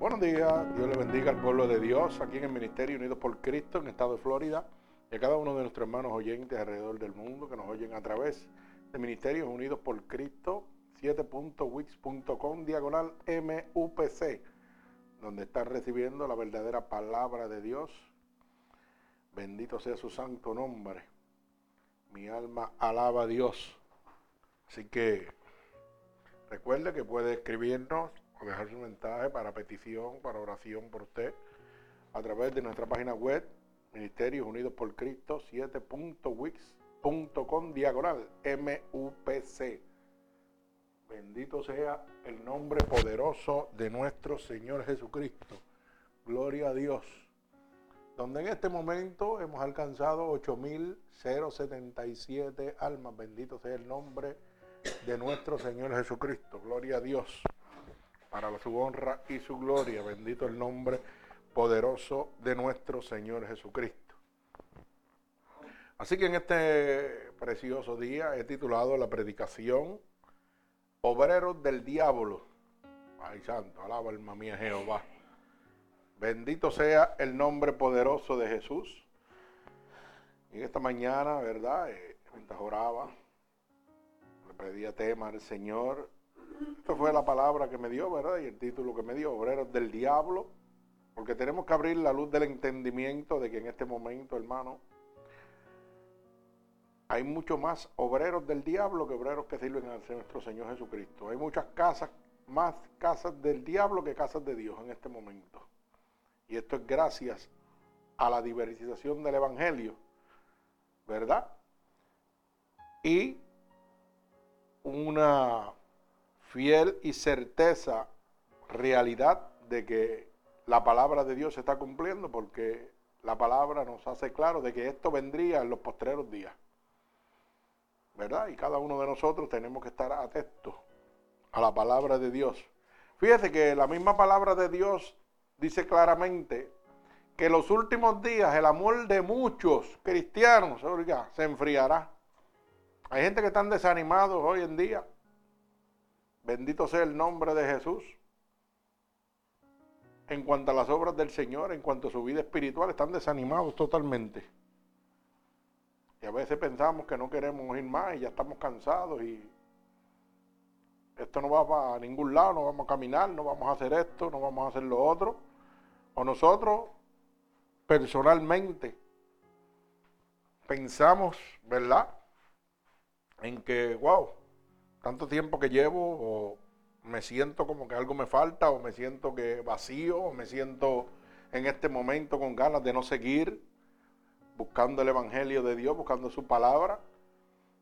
Buenos días, Dios le bendiga al pueblo de Dios aquí en el Ministerio Unidos por Cristo en el estado de Florida y a cada uno de nuestros hermanos oyentes alrededor del mundo que nos oyen a través de Ministerios Unidos por Cristo 7.wix.com diagonal MUPC, donde están recibiendo la verdadera palabra de Dios. Bendito sea su santo nombre. Mi alma alaba a Dios. Así que recuerde que puede escribirnos o dejar su mensaje para petición, para oración por usted, a través de nuestra página web, Ministerios Unidos por Cristo 7.wix.com diagonal MUPC. Bendito sea el nombre poderoso de nuestro Señor Jesucristo. Gloria a Dios. Donde en este momento hemos alcanzado 8.077 almas. Bendito sea el nombre de nuestro Señor Jesucristo. Gloria a Dios. Para su honra y su gloria. Bendito el nombre poderoso de nuestro Señor Jesucristo. Así que en este precioso día he titulado la predicación obreros del diablo. Ay, santo, alaba alma mía Jehová. Bendito sea el nombre poderoso de Jesús. Y esta mañana, ¿verdad? Eh, mientras oraba, le pedía tema al Señor. Esta fue la palabra que me dio, ¿verdad? Y el título que me dio, obreros del diablo. Porque tenemos que abrir la luz del entendimiento de que en este momento, hermano, hay mucho más obreros del diablo que obreros que sirven a nuestro Señor Jesucristo. Hay muchas casas, más casas del diablo que casas de Dios en este momento. Y esto es gracias a la diversificación del Evangelio, ¿verdad? Y una fiel y certeza realidad de que la palabra de Dios se está cumpliendo porque la palabra nos hace claro de que esto vendría en los postreros días. ¿verdad? Y cada uno de nosotros tenemos que estar atentos a la palabra de Dios. Fíjese que la misma palabra de Dios dice claramente que en los últimos días el amor de muchos cristianos se enfriará. Hay gente que están desanimados hoy en día. Bendito sea el nombre de Jesús. En cuanto a las obras del Señor, en cuanto a su vida espiritual, están desanimados totalmente. Y a veces pensamos que no queremos ir más y ya estamos cansados y esto no va para ningún lado, no vamos a caminar, no vamos a hacer esto, no vamos a hacer lo otro. O nosotros personalmente pensamos, ¿verdad? En que, wow, tanto tiempo que llevo, o me siento como que algo me falta, o me siento que vacío, o me siento en este momento con ganas de no seguir buscando el Evangelio de Dios, buscando su palabra.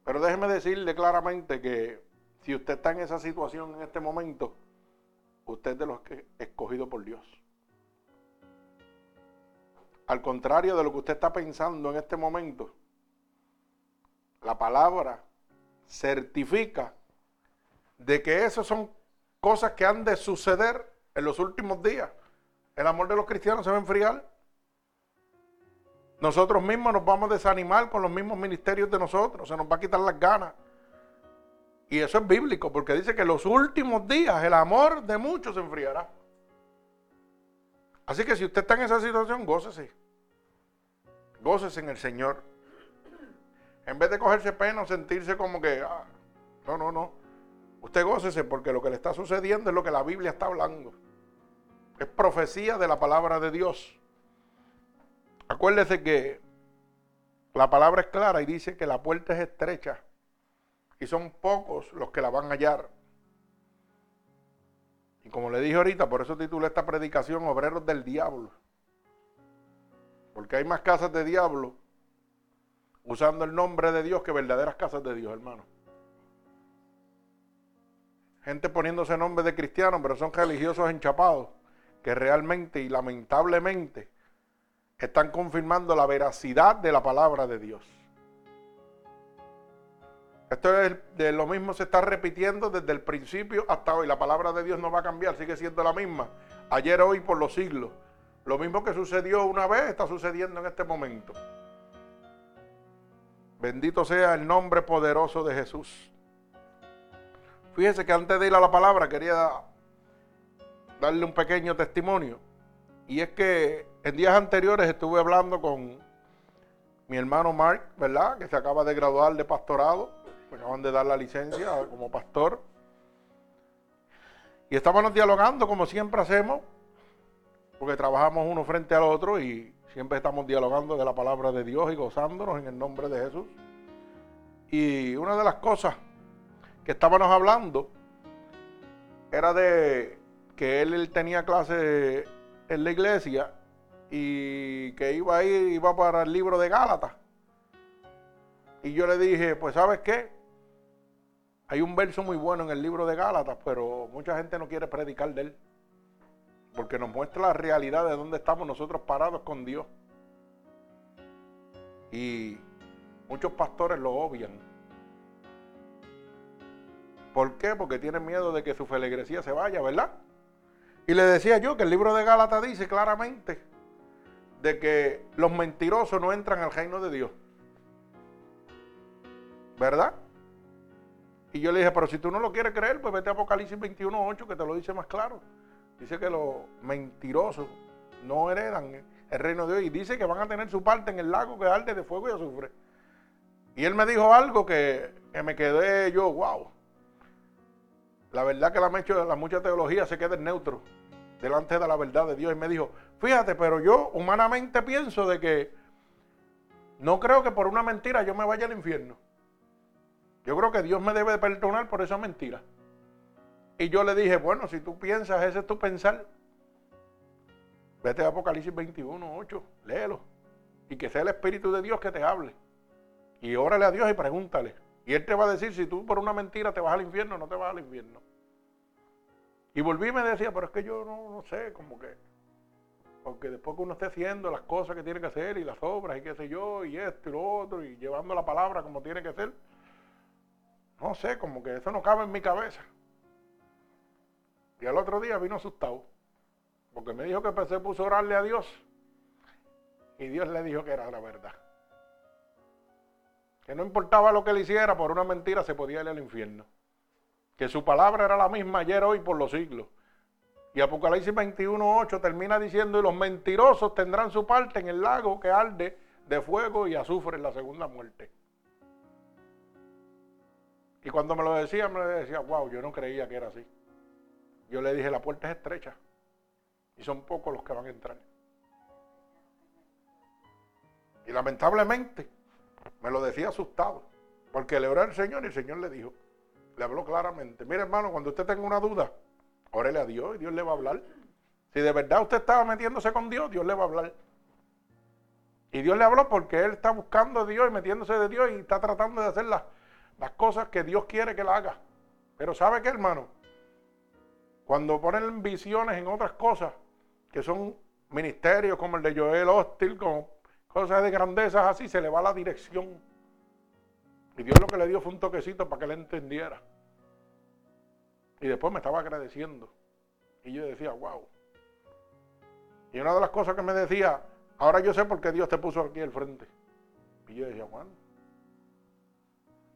Pero déjeme decirle claramente que si usted está en esa situación en este momento, usted es de los que escogido por Dios. Al contrario de lo que usted está pensando en este momento, la palabra certifica de que esas son cosas que han de suceder en los últimos días. El amor de los cristianos se va a enfriar. Nosotros mismos nos vamos a desanimar con los mismos ministerios de nosotros, se nos va a quitar las ganas. Y eso es bíblico, porque dice que en los últimos días el amor de muchos se enfriará. Así que si usted está en esa situación, gócese. Gócese en el Señor. En vez de cogerse pena o sentirse como que, ah, no, no, no. Usted gócese porque lo que le está sucediendo es lo que la Biblia está hablando. Es profecía de la palabra de Dios. Acuérdese que la palabra es clara y dice que la puerta es estrecha y son pocos los que la van a hallar. Y como le dije ahorita, por eso titulé esta predicación Obreros del Diablo. Porque hay más casas de diablo usando el nombre de Dios que verdaderas casas de Dios, hermano. Gente poniéndose nombre de cristianos, pero son religiosos enchapados, que realmente y lamentablemente están confirmando la veracidad de la palabra de Dios. Esto es de lo mismo se está repitiendo desde el principio hasta hoy. La palabra de Dios no va a cambiar, sigue siendo la misma. Ayer, hoy, por los siglos. Lo mismo que sucedió una vez está sucediendo en este momento. Bendito sea el nombre poderoso de Jesús. Fíjese que antes de ir a la palabra quería darle un pequeño testimonio. Y es que en días anteriores estuve hablando con mi hermano Mark, ¿verdad? Que se acaba de graduar de pastorado. Me acaban de dar la licencia como pastor. Y estábamos dialogando como siempre hacemos, porque trabajamos uno frente al otro y siempre estamos dialogando de la palabra de Dios y gozándonos en el nombre de Jesús. Y una de las cosas estábamos hablando era de que él, tenía clase en la iglesia y que iba a ir, iba para el libro de Gálatas. Y yo le dije, pues sabes qué, hay un verso muy bueno en el libro de Gálatas, pero mucha gente no quiere predicar de él. Porque nos muestra la realidad de dónde estamos nosotros parados con Dios. Y muchos pastores lo obvian. ¿Por qué? Porque tienen miedo de que su feligresía se vaya, ¿verdad? Y le decía yo que el libro de Gálatas dice claramente de que los mentirosos no entran al reino de Dios. ¿Verdad? Y yo le dije, pero si tú no lo quieres creer, pues vete a Apocalipsis 21.8 que te lo dice más claro. Dice que los mentirosos no heredan el reino de Dios y dice que van a tener su parte en el lago que arde de fuego y azufre. Y él me dijo algo que, me quedé yo, wow. La verdad que la, la mucha teología se queda en neutro delante de la verdad de Dios. Y me dijo, fíjate, pero yo humanamente pienso de que no creo que por una mentira yo me vaya al infierno. Yo creo que Dios me debe de perdonar por esa mentira. Y yo le dije, bueno, si tú piensas, ese es tu pensar. Vete a Apocalipsis 21, 8, léelo. Y que sea el Espíritu de Dios que te hable. Y órale a Dios y pregúntale. Y Él te va a decir si tú por una mentira te vas al infierno no te vas al infierno. Y volví y me decía, pero es que yo no, no sé, como que. Porque después que uno esté haciendo las cosas que tiene que hacer y las obras y qué sé yo, y esto y lo otro, y llevando la palabra como tiene que ser, no sé, como que eso no cabe en mi cabeza. Y al otro día vino asustado, porque me dijo que se puso a orarle a Dios. Y Dios le dijo que era la verdad. Que no importaba lo que él hiciera, por una mentira se podía ir al infierno. Que su palabra era la misma ayer, hoy, por los siglos. Y Apocalipsis 21.8 termina diciendo, y los mentirosos tendrán su parte en el lago que arde de fuego y azufre en la segunda muerte. Y cuando me lo decía, me decía, wow, yo no creía que era así. Yo le dije, la puerta es estrecha y son pocos los que van a entrar. Y lamentablemente me lo decía asustado, porque le oré al Señor y el Señor le dijo, le habló claramente, mire hermano, cuando usted tenga una duda, órele a Dios y Dios le va a hablar. Si de verdad usted estaba metiéndose con Dios, Dios le va a hablar. Y Dios le habló porque él está buscando a Dios y metiéndose de Dios y está tratando de hacer las las cosas que Dios quiere que la haga. Pero ¿sabe qué, hermano? Cuando ponen visiones en otras cosas, que son ministerios como el de Joel Hostil, como cosas de grandezas así, se le va la dirección. Y Dios lo que le dio fue un toquecito para que él entendiera. Y después me estaba agradeciendo. Y yo decía, wow. Y una de las cosas que me decía, ahora yo sé por qué Dios te puso aquí al frente. Y yo decía, bueno,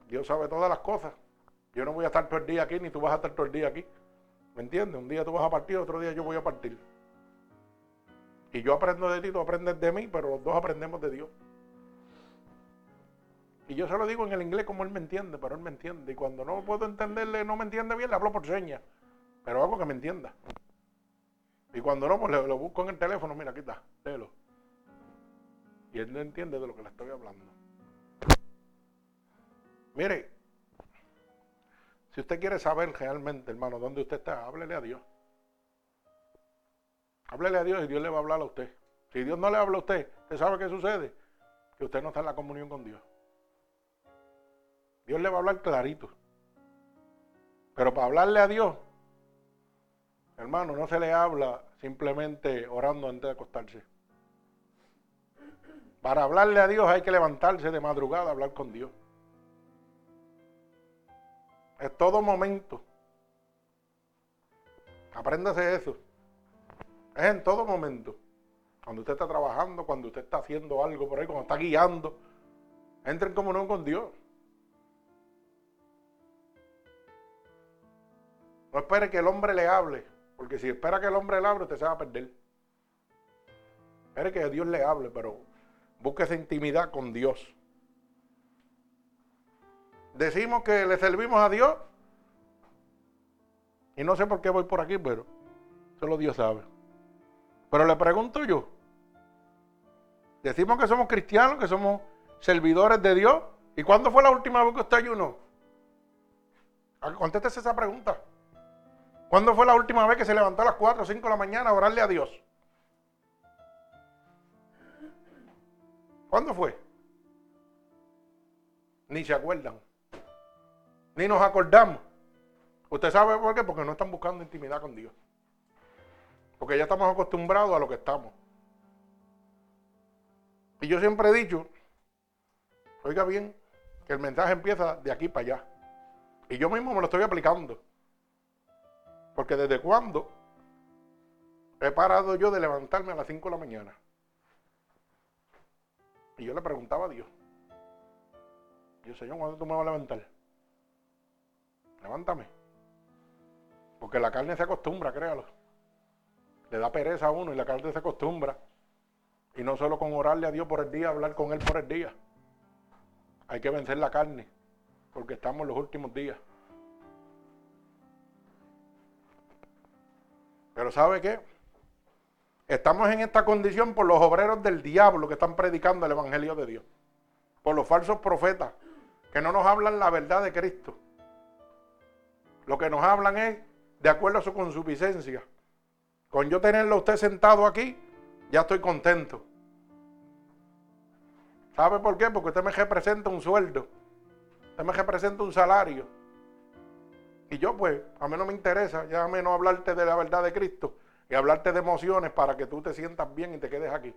Dios sabe todas las cosas. Yo no voy a estar todo el día aquí, ni tú vas a estar todo el día aquí. ¿Me entiendes? Un día tú vas a partir, otro día yo voy a partir. Y yo aprendo de ti, tú aprendes de mí, pero los dos aprendemos de Dios. Y yo se lo digo en el inglés como él me entiende, pero él me entiende. Y cuando no puedo entenderle, no me entiende bien, le hablo por señas. Pero hago que me entienda. Y cuando no, pues lo busco en el teléfono, mira, aquí está, léelo. Y él no entiende de lo que le estoy hablando. Mire, si usted quiere saber realmente, hermano, dónde usted está, háblele a Dios. Háblele a Dios y Dios le va a hablar a usted. Si Dios no le habla a usted, ¿usted sabe qué sucede? Que usted no está en la comunión con Dios. Dios le va a hablar clarito. Pero para hablarle a Dios, hermano, no se le habla simplemente orando antes de acostarse. Para hablarle a Dios hay que levantarse de madrugada a hablar con Dios. Es todo momento. Apréndase eso. Es en todo momento. Cuando usted está trabajando, cuando usted está haciendo algo por ahí, cuando está guiando, entre en comunión con Dios. No espere que el hombre le hable, Porque si espera que el hombre le hable, usted se va a perder. Espere que Dios le hable, pero busque esa intimidad con Dios. Decimos que le servimos a Dios. Y no sé por qué voy por aquí, pero solo Dios sabe. Pero le pregunto yo. Decimos que somos cristianos, que somos servidores de Dios. ¿Y cuándo fue la última vez que usted ayunó? Contéstese esa pregunta. ¿Cuándo fue la última vez que se levantó a las 4 o 5 de la mañana a orarle a Dios? ¿Cuándo fue? Ni se acuerdan. Ni nos acordamos. ¿Usted sabe por qué? Porque no están buscando intimidad con Dios. Porque ya estamos acostumbrados a lo que estamos. Y yo siempre he dicho, oiga bien, que el mensaje empieza de aquí para allá. Y yo mismo me lo estoy aplicando. Porque desde cuándo he parado yo de levantarme a las 5 de la mañana. Y yo le preguntaba a Dios. Yo, Señor, ¿cuándo tú me vas a levantar? Levántame. Porque la carne se acostumbra, créalo. Le da pereza a uno y la carne se acostumbra. Y no solo con orarle a Dios por el día, hablar con Él por el día. Hay que vencer la carne, porque estamos en los últimos días. Pero ¿sabe qué? Estamos en esta condición por los obreros del diablo que están predicando el Evangelio de Dios. Por los falsos profetas que no nos hablan la verdad de Cristo. Lo que nos hablan es de acuerdo a su consuficiencia. Con yo tenerlo usted sentado aquí, ya estoy contento. ¿Sabe por qué? Porque usted me representa un sueldo. Usted me representa un salario. Y yo pues, a mí no me interesa, ya no hablarte de la verdad de Cristo y hablarte de emociones para que tú te sientas bien y te quedes aquí.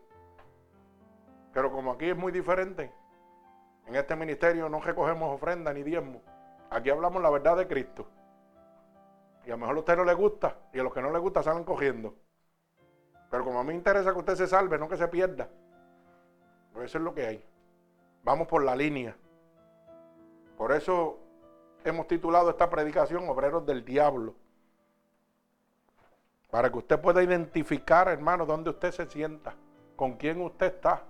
Pero como aquí es muy diferente, en este ministerio no recogemos ofrenda ni diezmo. Aquí hablamos la verdad de Cristo. Y a lo mejor a usted no le gusta y a los que no le gusta salen cogiendo. Pero como a mí me interesa que usted se salve, no que se pierda. Pues eso es lo que hay. Vamos por la línea. Por eso hemos titulado esta predicación Obreros del Diablo. Para que usted pueda identificar, hermano, dónde usted se sienta, con quién usted está,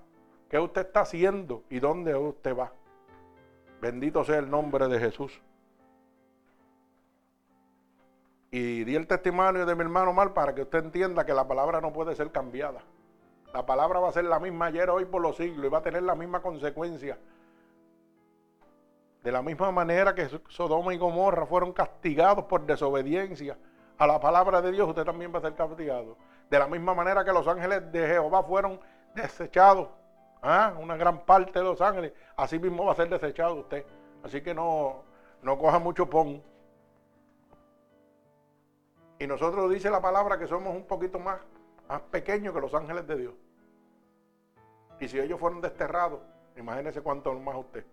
qué usted está haciendo y dónde usted va. Bendito sea el nombre de Jesús. Y di el testimonio de mi hermano Mal para que usted entienda que la palabra no puede ser cambiada. La palabra va a ser la misma ayer, hoy, por los siglos y va a tener la misma consecuencia de la misma manera que Sodoma y Gomorra fueron castigados por desobediencia a la palabra de Dios, usted también va a ser castigado. De la misma manera que los ángeles de Jehová fueron desechados, ¿ah? una gran parte de los ángeles, así mismo va a ser desechado usted. Así que no, no coja mucho pon. Y nosotros dice la palabra que somos un poquito más, más pequeños que los ángeles de Dios. Y si ellos fueron desterrados, imagínese cuánto más usted.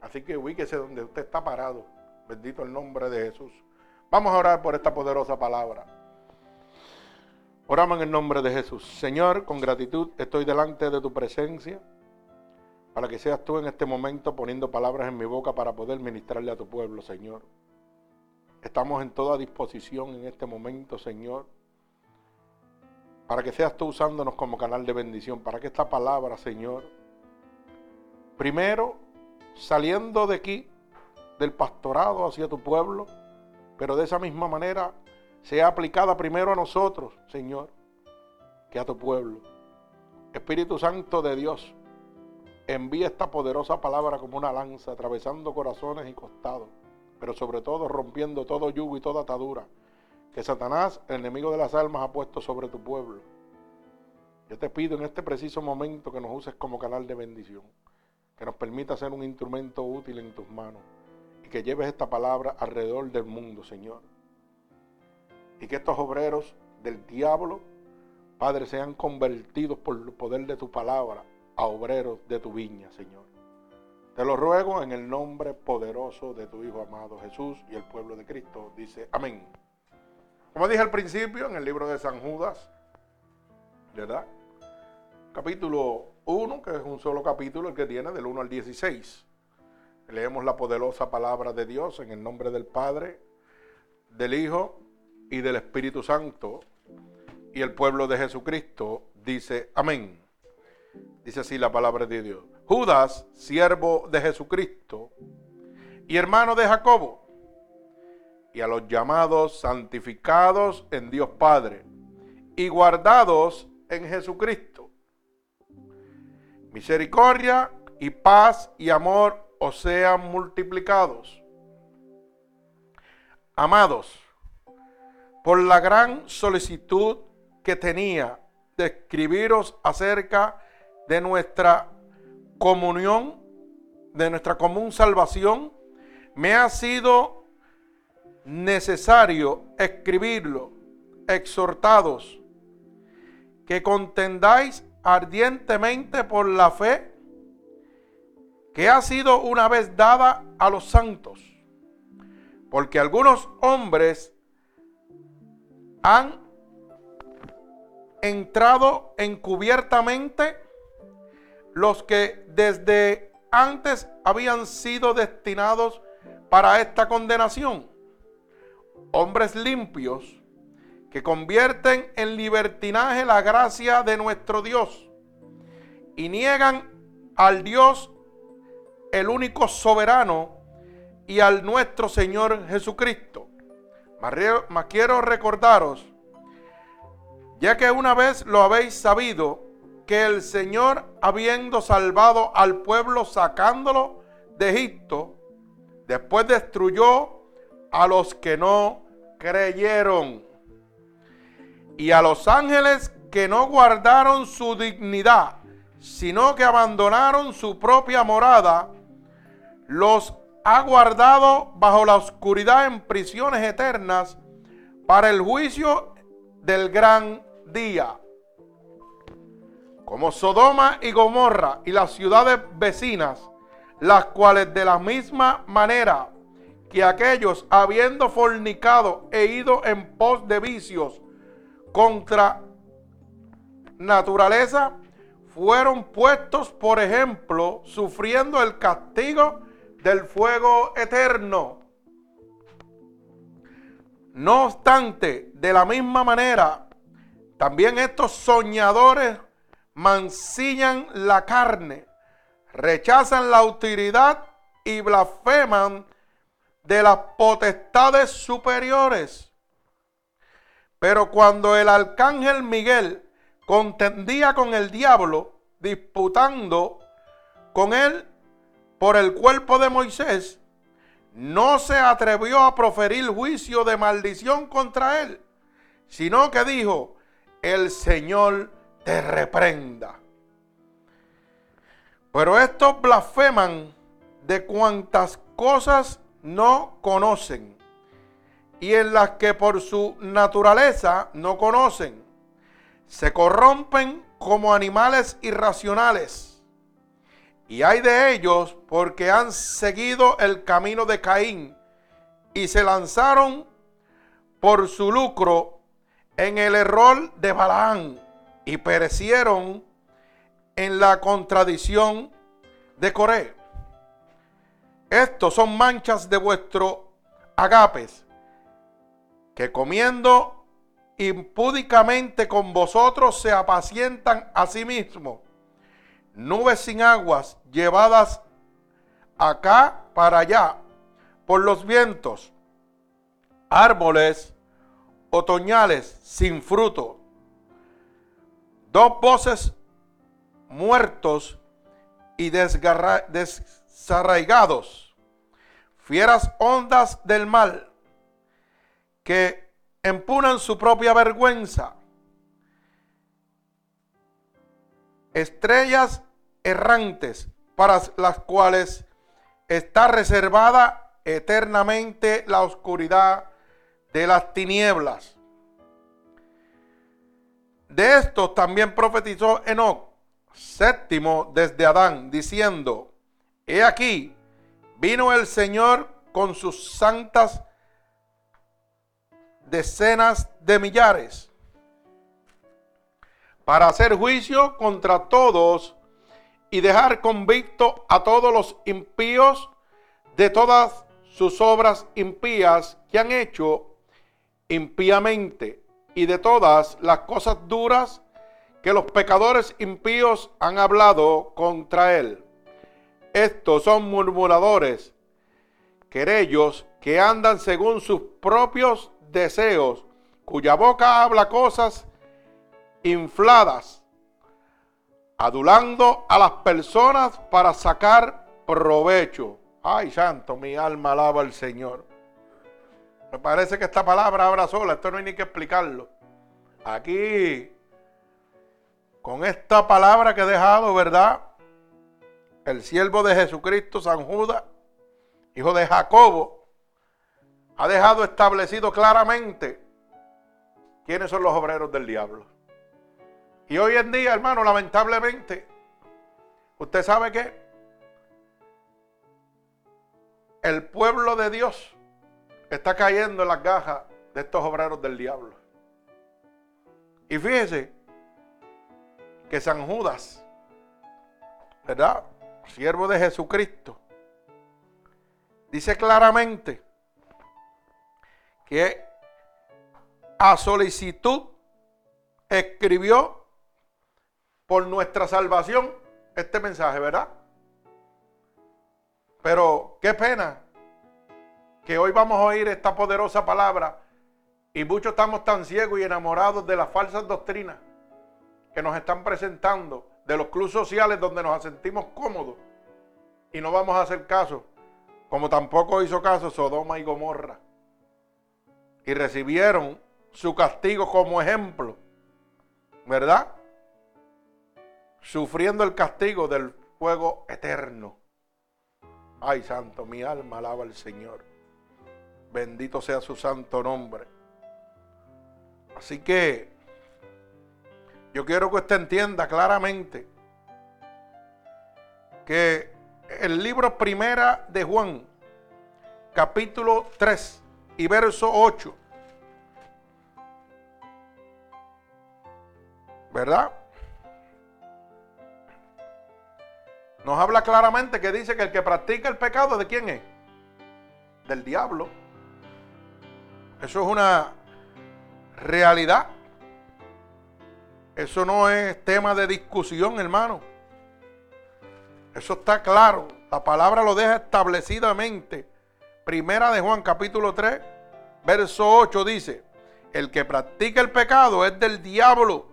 Así que ubíquese donde usted está parado. Bendito el nombre de Jesús. Vamos a orar por esta poderosa palabra. Oramos en el nombre de Jesús. Señor, con gratitud estoy delante de tu presencia para que seas tú en este momento poniendo palabras en mi boca para poder ministrarle a tu pueblo, Señor. Estamos en toda disposición en este momento, Señor, para que seas tú usándonos como canal de bendición, para que esta palabra, Señor, primero saliendo de aquí, del pastorado hacia tu pueblo, pero de esa misma manera sea aplicada primero a nosotros, Señor, que a tu pueblo. Espíritu Santo de Dios, envía esta poderosa palabra como una lanza, atravesando corazones y costados, pero sobre todo rompiendo todo yugo y toda atadura que Satanás, el enemigo de las almas, ha puesto sobre tu pueblo. Yo te pido en este preciso momento que nos uses como canal de bendición que nos permita ser un instrumento útil en tus manos y que lleves esta palabra alrededor del mundo, Señor. Y que estos obreros del diablo, Padre, sean convertidos por el poder de tu palabra a obreros de tu viña, Señor. Te lo ruego en el nombre poderoso de tu Hijo amado Jesús y el pueblo de Cristo. Dice, amén. Como dije al principio, en el libro de San Judas, ¿verdad? Capítulo 1, que es un solo capítulo el que tiene del 1 al 16. Leemos la poderosa palabra de Dios en el nombre del Padre, del Hijo y del Espíritu Santo. Y el pueblo de Jesucristo dice amén. Dice así la palabra de Dios. Judas, siervo de Jesucristo y hermano de Jacobo, y a los llamados santificados en Dios Padre y guardados en Jesucristo. Misericordia y paz y amor os sean multiplicados. Amados, por la gran solicitud que tenía de escribiros acerca de nuestra comunión, de nuestra común salvación, me ha sido necesario escribirlo, exhortados, que contendáis ardientemente por la fe que ha sido una vez dada a los santos. Porque algunos hombres han entrado encubiertamente los que desde antes habían sido destinados para esta condenación. Hombres limpios que convierten en libertinaje la gracia de nuestro Dios y niegan al Dios el único soberano y al nuestro Señor Jesucristo. Mas quiero recordaros, ya que una vez lo habéis sabido, que el Señor, habiendo salvado al pueblo sacándolo de Egipto, después destruyó a los que no creyeron y a los ángeles que no guardaron su dignidad, sino que abandonaron su propia morada, los ha guardado bajo la oscuridad en prisiones eternas para el juicio del gran día. Como Sodoma y Gomorra y las ciudades vecinas, las cuales de la misma manera que aquellos, habiendo fornicado e ido en pos de vicios contra naturaleza, fueron puestos, por ejemplo, sufriendo el castigo del fuego eterno. No obstante, de la misma manera, también estos soñadores mancillan la carne, rechazan la utilidad y blasfeman de las potestades superiores. Pero cuando el arcángel Miguel contendía con el diablo, disputando con él por el cuerpo de Moisés, no se atrevió a proferir juicio de maldición contra él, sino que dijo, el Señor te reprenda. Pero estos blasfeman de cuantas cosas no conocen y en las que por su naturaleza no conocen. Se corrompen como animales irracionales y hay de ellos porque han seguido el camino de Caín y se lanzaron por su lucro en el error de Balaán y perecieron en la contradicción de Coré. Estos son manchas de vuestro agapes, que comiendo impúdicamente con vosotros se apacientan a sí mismos nubes sin aguas llevadas acá para allá por los vientos, árboles otoñales sin fruto, dos voces muertos y desarraigados, fieras ondas del mal que empunan su propia vergüenza, estrellas errantes para las cuales está reservada eternamente la oscuridad de las tinieblas. De esto también profetizó Enoch, séptimo desde Adán, diciendo, He aquí, vino el Señor con sus santas decenas de millares para hacer juicio contra todos y dejar convicto a todos los impíos de todas sus obras impías que han hecho impíamente y de todas las cosas duras que los pecadores impíos han hablado contra él. Estos son murmuradores, querellos que andan según sus propios deseos, cuya boca habla cosas infladas, adulando a las personas para sacar provecho. Ay, santo, mi alma alaba al Señor. Me parece que esta palabra habla sola, esto no hay ni que explicarlo. Aquí, con esta palabra que he dejado, ¿verdad? El siervo de Jesucristo, San Judas, hijo de Jacobo, ha dejado establecido claramente quiénes son los obreros del diablo. Y hoy en día, hermano, lamentablemente, usted sabe que el pueblo de Dios está cayendo en las gajas de estos obreros del diablo. Y fíjese que San Judas, ¿verdad? Siervo de Jesucristo, dice claramente que a solicitud escribió por nuestra salvación este mensaje, ¿verdad? Pero qué pena que hoy vamos a oír esta poderosa palabra y muchos estamos tan ciegos y enamorados de las falsas doctrinas que nos están presentando, de los clubes sociales donde nos sentimos cómodos y no vamos a hacer caso, como tampoco hizo caso Sodoma y Gomorra. Y recibieron su castigo como ejemplo, ¿verdad? sufriendo el castigo del fuego eterno. Ay, santo, mi alma alaba al Señor. Bendito sea su santo nombre. Así que yo quiero que usted entienda claramente que el libro primera de Juan, capítulo 3 y verso 8, ¿verdad? nos habla claramente que dice que el que practica el pecado, ¿de quién es? Del diablo. Eso es una realidad. Eso no es tema de discusión, hermano. Eso está claro. La palabra lo deja establecidamente. Primera de Juan capítulo 3, verso 8 dice, el que practica el pecado es del diablo,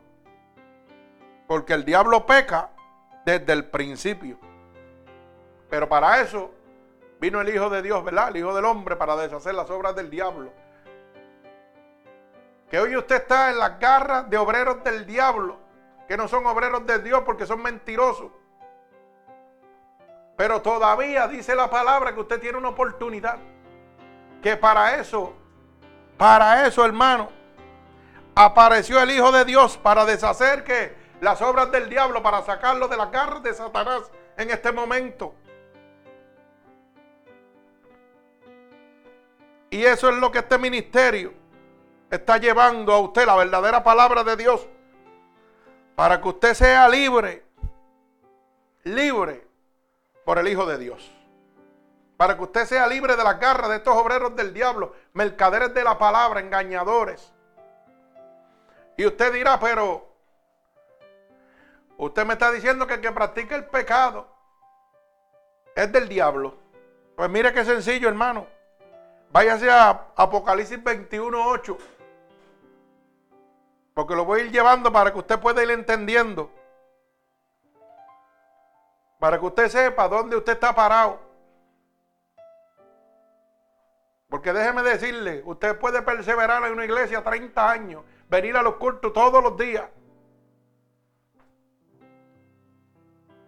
porque el diablo peca desde el principio. Pero para eso vino el Hijo de Dios, ¿verdad? El Hijo del Hombre para deshacer las obras del diablo. Que hoy usted está en las garras de obreros del diablo, que no son obreros de Dios porque son mentirosos. Pero todavía dice la palabra que usted tiene una oportunidad. Que para eso, para eso, hermano, apareció el Hijo de Dios para deshacer que las obras del diablo, para sacarlo de las garras de Satanás en este momento. Y eso es lo que este ministerio está llevando a usted, la verdadera palabra de Dios, para que usted sea libre, libre por el Hijo de Dios. Para que usted sea libre de las garras de estos obreros del diablo, mercaderes de la palabra, engañadores. Y usted dirá, pero usted me está diciendo que el que practica el pecado es del diablo. Pues mire qué sencillo, hermano. Váyase a Apocalipsis 21, 8. Porque lo voy a ir llevando para que usted pueda ir entendiendo. Para que usted sepa dónde usted está parado. Porque déjeme decirle, usted puede perseverar en una iglesia 30 años, venir a los cultos todos los días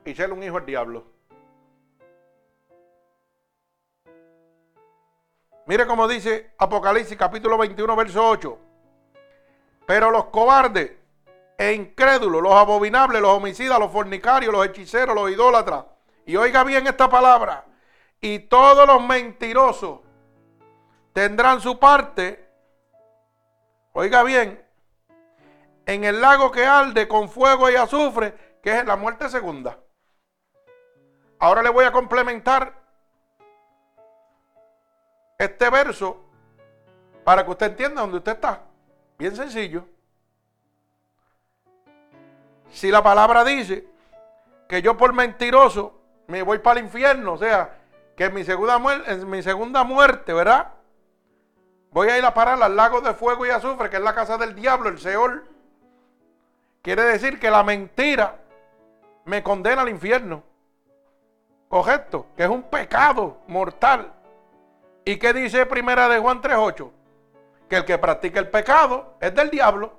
y ser un hijo del diablo. Mire cómo dice Apocalipsis capítulo 21, verso 8. Pero los cobardes e incrédulos, los abominables, los homicidas, los fornicarios, los hechiceros, los idólatras. Y oiga bien esta palabra. Y todos los mentirosos tendrán su parte. Oiga bien. En el lago que arde con fuego y azufre, que es la muerte segunda. Ahora le voy a complementar este verso Para que usted entienda dónde usted está. Bien sencillo. Si la palabra dice que yo por mentiroso me voy para el infierno, o sea, que en mi segunda, muerte, ¿verdad? Voy a ir a parar al lago de fuego y azufre, que es la casa del diablo, el Seol. Quiere decir que la mentira me condena al infierno. Correcto, que es un pecado mortal. ¿Y qué dice primera de Juan 3.8? Que el que practica el pecado es del diablo.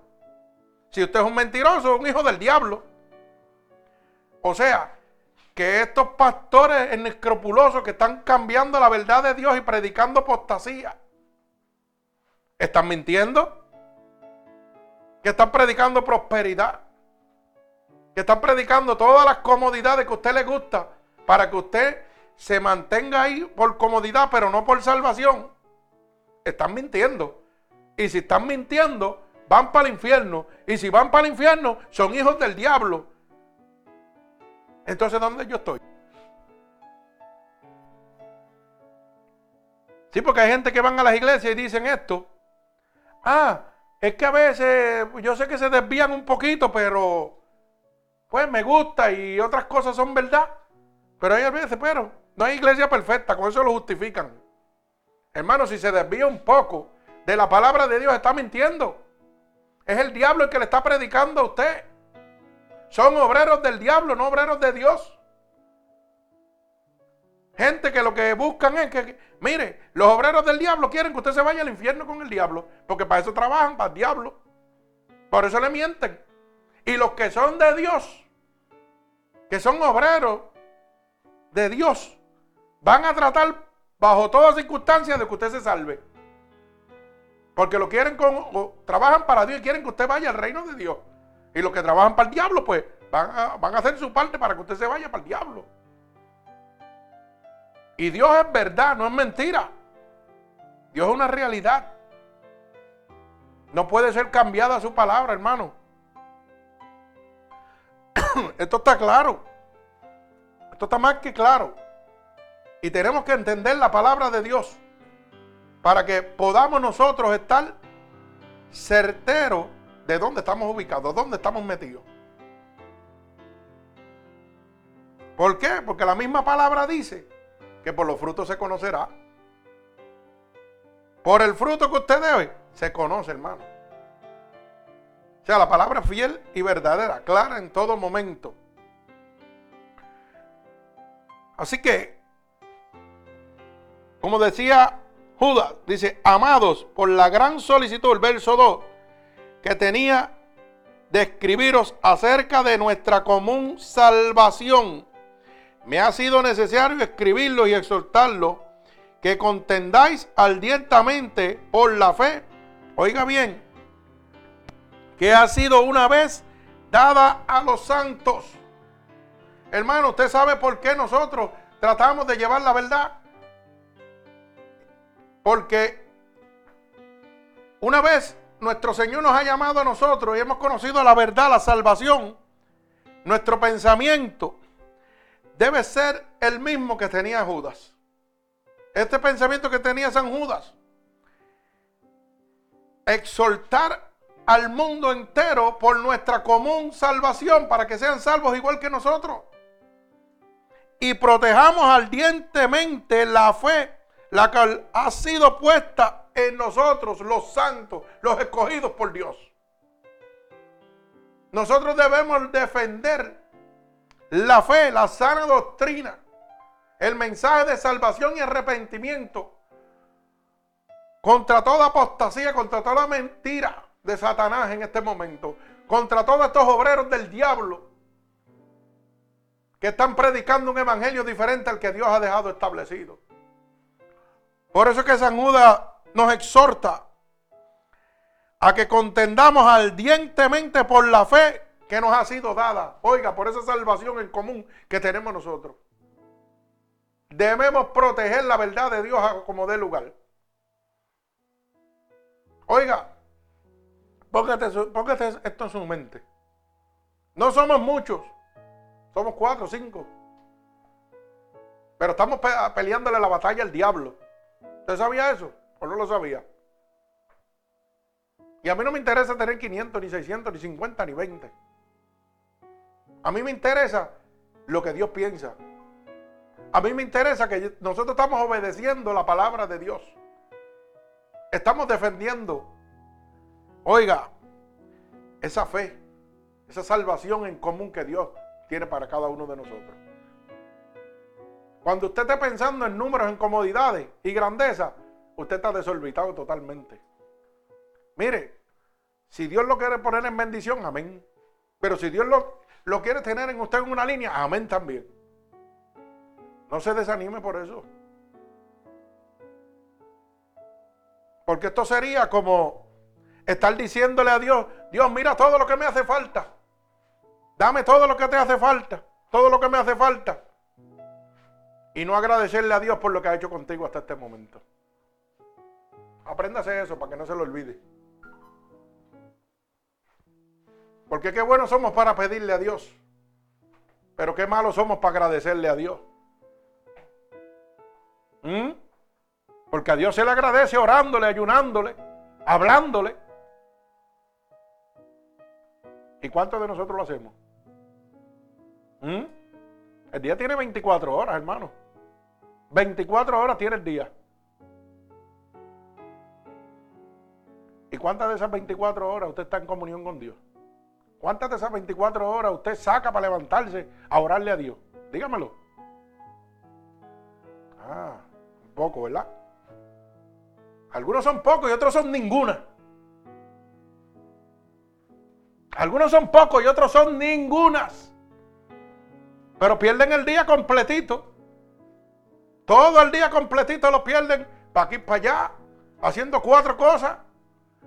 Si usted es un mentiroso, es un hijo del diablo. O sea, que estos pastores inescrupulosos que están cambiando la verdad de Dios y predicando apostasía, están mintiendo, que están predicando prosperidad, que están predicando todas las comodidades que a usted le gusta para que usted se mantenga ahí por comodidad, pero no por salvación. Están mintiendo. Y si están mintiendo, van para el infierno. Y si van para el infierno, son hijos del diablo. Entonces, ¿dónde yo estoy? Sí, porque hay gente que van a las iglesias y dicen esto. Ah, es que a veces yo sé que se desvían un poquito, pero pues me gusta y otras cosas son verdad. Pero hay veces, pero no hay iglesia perfecta, con eso lo justifican. Hermano, si se desvía un poco de la palabra de Dios, está mintiendo. Es el diablo el que le está predicando a usted. Son obreros del diablo, no obreros de Dios. Gente que lo que buscan es que, mire, los obreros del diablo quieren que usted se vaya al infierno con el diablo, porque para eso trabajan, para el diablo. Por eso le mienten. Y los que son de Dios, que son obreros de Dios, van a tratar bajo todas circunstancias de que usted se salve. Porque lo quieren con, trabajan para Dios y quieren que usted vaya al reino de Dios. Y los que trabajan para el diablo, pues van a, van a hacer su parte para que usted se vaya para el diablo. Y Dios es verdad, no es mentira. Dios es una realidad. No puede ser cambiada su palabra, hermano. Esto está claro. Esto está más que claro. Y tenemos que entender la palabra de Dios para que podamos nosotros estar certeros de dónde estamos ubicados, dónde estamos metidos. ¿Por qué? Porque la misma palabra dice que por los frutos se conocerá. Por el fruto que usted debe, se conoce, hermano. O sea, la palabra fiel y verdadera, clara en todo momento. Así que, como decía Judas, dice, amados, por la gran solicitud, el verso 2, que tenía de escribiros acerca de nuestra común salvación, me ha sido necesario escribirlo y exhortarlo, que contendáis ardientemente por la fe, oiga bien, que ha sido una vez dada a los santos Hermano, usted sabe por qué nosotros tratamos de llevar la verdad. Porque una vez nuestro Señor nos ha llamado a nosotros y hemos conocido la verdad, la salvación, nuestro pensamiento debe ser el mismo que tenía Judas. Este pensamiento que tenía San Judas. Exhortar al mundo entero por nuestra común salvación para que sean salvos igual que nosotros y protejamos ardientemente la fe, la que ha sido puesta en nosotros, los santos, los escogidos por Dios. Nosotros debemos defender la fe, la sana doctrina, el mensaje de salvación y arrepentimiento contra toda apostasía, contra toda mentira de Satanás en este momento, contra todos estos obreros del diablo que están predicando un evangelio diferente al que Dios ha dejado establecido. Por eso es que San Judas nos exhorta a que contendamos ardientemente por la fe que nos ha sido dada. Oiga, por esa salvación en común que tenemos nosotros. Debemos proteger la verdad de Dios como dé lugar. Oiga, póngate, póngate esto en su mente. No somos muchos. Somos cuatro cinco. Pero estamos peleándole la batalla al diablo. ¿Usted sabía eso? ¿O no lo sabía? Y a mí no me interesa tener 500, ni 600, ni 50, ni 20. A mí me interesa lo que Dios piensa. A mí me interesa que nosotros estamos obedeciendo la palabra de Dios. Estamos defendiendo, oiga, esa fe, esa salvación en común que Dios tiene para cada uno de nosotros. Cuando usted esté pensando en números, en comodidades y grandeza, usted está desorbitado totalmente. Mire, si Dios lo quiere poner en bendición, amén. Pero si Dios lo, lo quiere tener en usted en una línea, amén también. No se desanime por eso. Porque esto sería como estar diciéndole a Dios, Dios, mira todo lo que me hace falta. Dame todo lo que te hace falta. Todo lo que me hace falta. Y no agradecerle a Dios por lo que ha hecho contigo hasta este momento. Apréndase eso para que no se lo olvide. Porque qué buenos somos para pedirle a Dios. Pero qué malos somos para agradecerle a Dios. ¿Mm? Porque a Dios se le agradece orándole, ayunándole, hablándole. ¿Y cuántos de nosotros lo hacemos? ¿Mm? El día tiene 24 horas, hermano. 24 horas tiene el día. ¿Y cuántas de esas 24 horas usted está en comunión con Dios? ¿Cuántas de esas 24 horas usted saca para levantarse a orarle a Dios? Dígamelo. Ah, poco, ¿verdad? Algunos son pocos y otros son ninguna. Algunos son pocos y otros son ningunas. Pero pierden el día completito. Todo el día completito lo pierden para aquí para allá, haciendo cuatro cosas,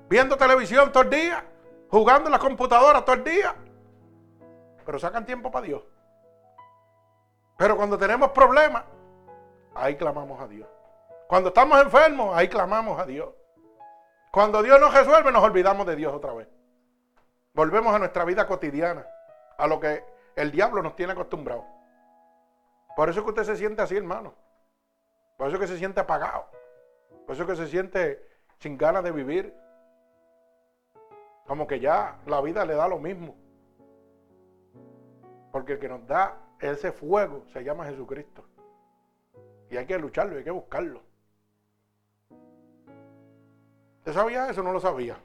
viendo televisión todo el día, jugando en la computadora todo el día. Pero sacan tiempo para Dios. Pero cuando tenemos problemas, ahí clamamos a Dios. Cuando estamos enfermos, ahí clamamos a Dios. Cuando Dios nos resuelve, nos olvidamos de Dios otra vez. Volvemos a nuestra vida cotidiana, a lo que el diablo nos tiene acostumbrado. Por eso es que usted se siente así, hermano. Por eso es que se siente apagado. Por eso es que se siente sin ganas de vivir. Como que ya la vida le da lo mismo. Porque el que nos da ese fuego se llama Jesucristo. Y hay que lucharlo, hay que buscarlo. ¿Usted sabía eso? No lo sabía.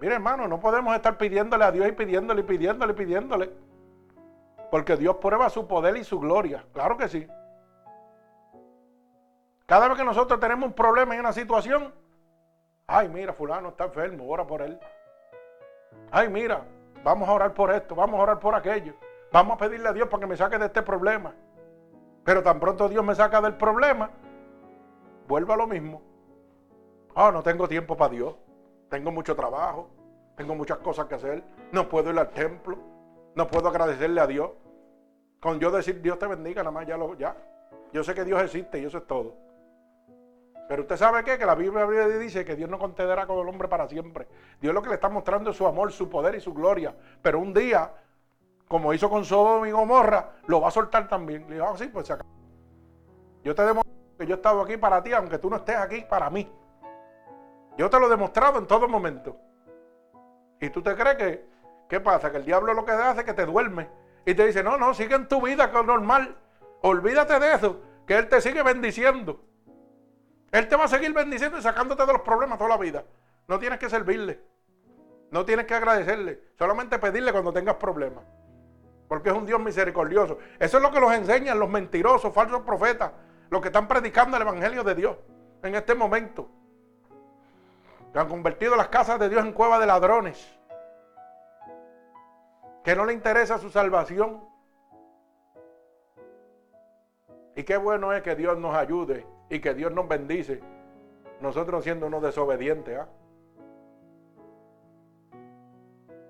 Mire, hermano, no podemos estar pidiéndole a Dios y pidiéndole y pidiéndole y pidiéndole. Porque Dios prueba su poder y su gloria. Claro que sí. Cada vez que nosotros tenemos un problema en una situación, ay, mira, fulano está enfermo, ora por él. Ay, mira, vamos a orar por esto, vamos a orar por aquello. Vamos a pedirle a Dios para que me saque de este problema. Pero tan pronto Dios me saca del problema, vuelvo a lo mismo. Ah, no tengo tiempo para Dios. Tengo mucho trabajo. Tengo muchas cosas que hacer. No puedo ir al templo. No puedo agradecerle a Dios. Con yo decir Dios te bendiga, nada más ya lo ya. Yo sé que Dios existe y eso es todo. Pero usted sabe qué? que la Biblia dice que Dios no concederá con el hombre para siempre. Dios lo que le está mostrando es su amor, su poder y su gloria. Pero un día, como hizo con Sodom y Gomorra, lo va a soltar también. Le dijo, ah, sí, pues se acabó. Yo te demuestro que yo he estado aquí para ti, aunque tú no estés aquí para mí. Yo te lo he demostrado en todo momento. ¿Y tú te crees que, qué pasa? Que el diablo lo que hace es que te duerme y te dice, no, no, sigue en tu vida que normal. Olvídate de eso, que Él te sigue bendiciendo. Él te va a seguir bendiciendo y sacándote de los problemas toda la vida. No tienes que servirle. No tienes que agradecerle. Solamente pedirle cuando tengas problemas. Porque es un Dios misericordioso. Eso es lo que nos enseñan los mentirosos, falsos profetas, los que están predicando el Evangelio de Dios en este momento que han convertido las casas de Dios en cueva de ladrones, que no le interesa su salvación. Y qué bueno es que Dios nos ayude y que Dios nos bendice, nosotros siendo unos desobedientes. ¿ah?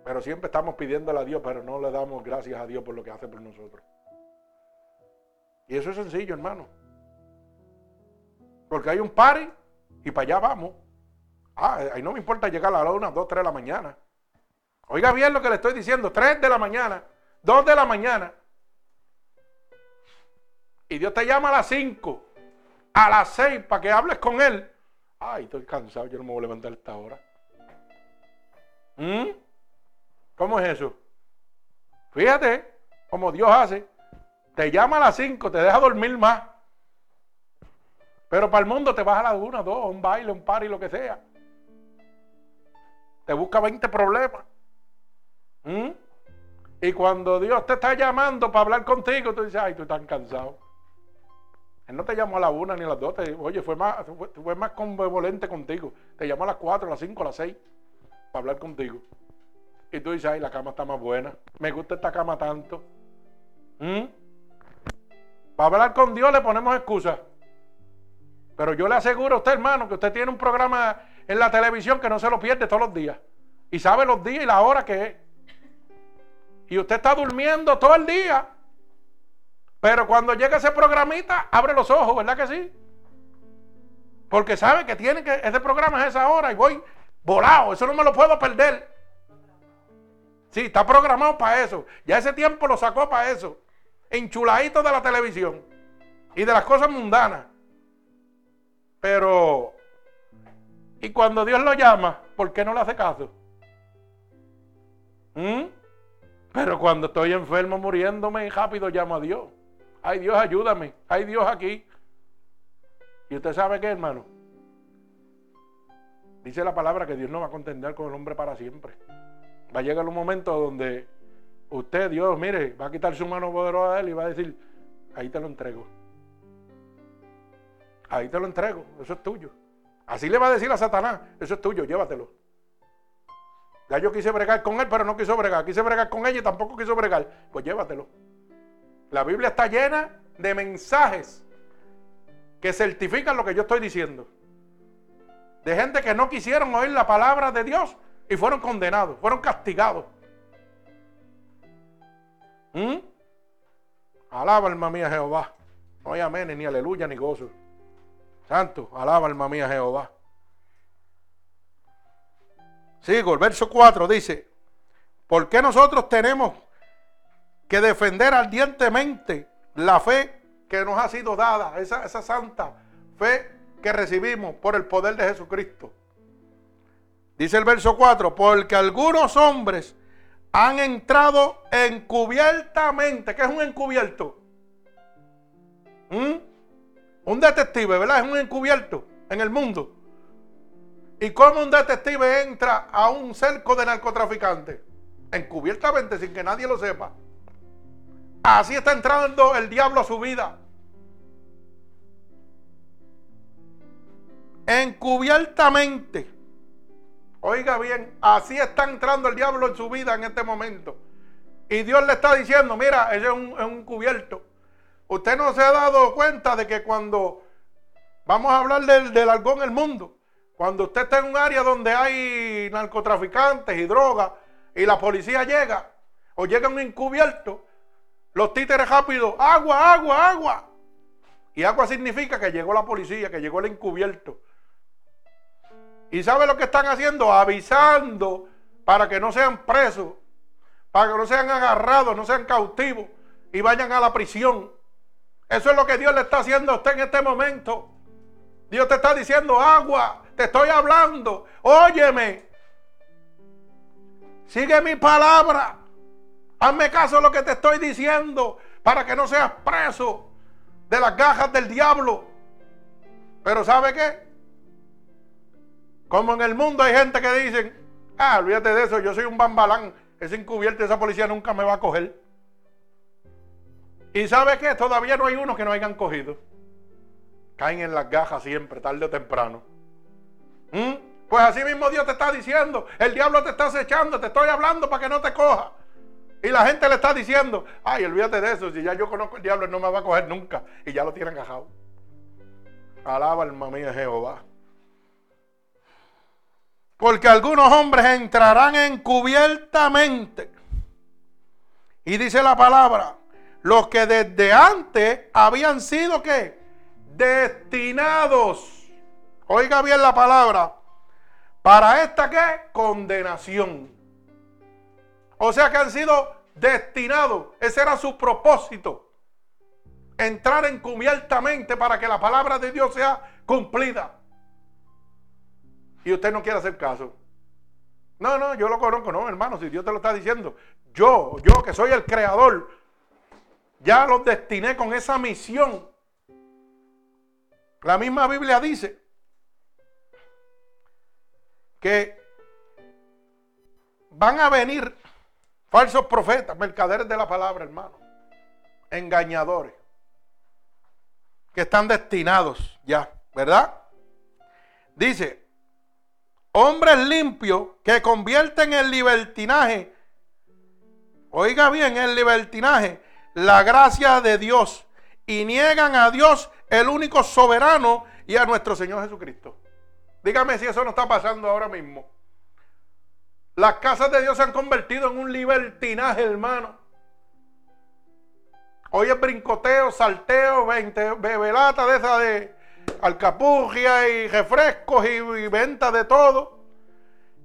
Pero siempre estamos pidiéndole a Dios, pero no le damos gracias a Dios por lo que hace por nosotros. Y eso es sencillo, hermano. Porque hay un pari y para allá vamos. Ah, ahí no me importa llegar a las 1, 2, 3 de la mañana. Oiga bien lo que le estoy diciendo, 3 de la mañana, 2 de la mañana. Y Dios te llama a las 5, a las 6 para que hables con Él. Ay, estoy cansado, yo no me voy a levantar esta hora. ¿Mm? ¿Cómo es eso? Fíjate como Dios hace. Te llama a las 5, te deja dormir más. Pero para el mundo te vas a las 1, 2, un baile, un party, lo que sea. Te busca 20 problemas. ¿Mm? Y cuando Dios te está llamando para hablar contigo, tú dices, ay, tú estás cansado. Él no te llamó a la una ni a las dos. oye, fue más, fue, más contigo. Te llamó a las cuatro, a las cinco, a las seis para hablar contigo. Y tú dices, ay, la cama está más buena. Me gusta esta cama tanto. ¿Mm? Para hablar con Dios le ponemos excusas. Pero yo le aseguro a usted, hermano, que usted tiene un programa en la televisión que no se lo pierde todos los días. Y sabe los días y la hora que es. Y usted está durmiendo todo el día. Pero cuando llega ese programita, abre los ojos, ¿verdad que sí? Porque sabe que tiene que, ese programa es esa hora y voy volado, eso no me lo puedo perder. Sí, está programado para eso. Ya ese tiempo lo sacó para eso. Enchuladito de la televisión y de las cosas mundanas. Pero, y cuando Dios lo llama, ¿por qué no le hace caso? ¿Mm? Pero cuando estoy enfermo, muriéndome, rápido llamo a Dios. Ay Dios, ayúdame. Ay Dios aquí. ¿Y usted sabe qué, hermano? Dice la palabra que Dios no va a contender con el hombre para siempre. Va a llegar un momento donde usted, Dios, mire, va a quitar su mano poderosa de él y va a decir, ahí te lo entrego. Ahí te lo entrego, eso es tuyo. Así le va a decir a Satanás, eso es tuyo, llévatelo. Ya yo quise bregar con él, pero no quiso bregar. Quise bregar con ella y tampoco quiso bregar. Pues llévatelo. La Biblia está llena de mensajes que certifican lo que yo estoy diciendo. De gente que no quisieron oír la palabra de Dios y fueron condenados, fueron castigados. ¿Mm? Alaba alma mía Jehová. No hay amén, ni aleluya, ni gozo. Santo, alaba alma mía Jehová. Sigo, el verso 4 dice, ¿por qué nosotros tenemos que defender ardientemente la fe que nos ha sido dada, esa, esa santa fe que recibimos por el poder de Jesucristo. Dice el verso 4, porque algunos hombres han entrado encubiertamente. ¿Qué es un encubierto? ¿Mm? Un detective, ¿verdad? Es un encubierto en el mundo. ¿Y cómo un detective entra a un cerco de narcotraficantes? Encubiertamente, sin que nadie lo sepa. Así está entrando el diablo a su vida. Encubiertamente. Oiga bien, así está entrando el diablo en su vida en este momento. Y Dios le está diciendo, mira, ese es un, cubierto. Usted no se ha dado cuenta de que cuando vamos a hablar del, del algo en el mundo, cuando usted está en un área donde hay narcotraficantes y drogas y la policía llega o llega un encubierto, los títeres rápidos, agua, agua, agua. Y agua significa que llegó la policía, que llegó el encubierto. ¿Y sabe lo que están haciendo? Avisando para que no sean presos, para que no sean agarrados, no sean cautivos y vayan a la prisión. Eso es lo que Dios le está haciendo a usted en este momento. Dios te está diciendo, agua, te estoy hablando, óyeme. Sigue mi palabra. Hazme caso a lo que te estoy diciendo para que no seas preso de las gajas del diablo. Pero ¿sabe qué? Como en el mundo hay gente que dicen, ah, olvídate de eso, yo soy un bambalán, ese encubierto, esa policía nunca me va a coger. Y ¿sabe qué? Todavía no hay uno que no hayan cogido. Caen en las gajas siempre, tarde o temprano. ¿Mm? Pues así mismo Dios te está diciendo, el diablo te está acechando, te estoy hablando para que no te coja. Y la gente le está diciendo, ay, olvídate de eso, si ya yo conozco el diablo, no me va a coger nunca. Y ya lo tienen cajado. Alaba alma mía Jehová. Porque algunos hombres entrarán encubiertamente. Y dice la palabra, los que desde antes habían sido que destinados. Oiga bien la palabra. Para esta qué? Condenación. O sea que han sido destinado, ese era su propósito, entrar encubiertamente para que la palabra de Dios sea cumplida. y usted no quiere hacer caso. No, no, yo lo conozco, no, hermano, si Dios te lo está diciendo. Yo, yo que soy el creador, ya los destiné con esa misión. La misma Biblia dice que van a venir falsos profetas, mercaderes de la palabra, hermano, engañadores, que están destinados ya, ¿verdad? Dice, hombres limpios que convierten en libertinaje, oiga bien, el libertinaje, la gracia de Dios y niegan a Dios, el único soberano, y a nuestro Señor Jesucristo. Dígame si eso no está pasando ahora mismo. Las casas de Dios se han convertido en un libertinaje, hermano. Hoy es brincoteo, salteo, bebelata de esa de alcapugia y refrescos y, venta de todo.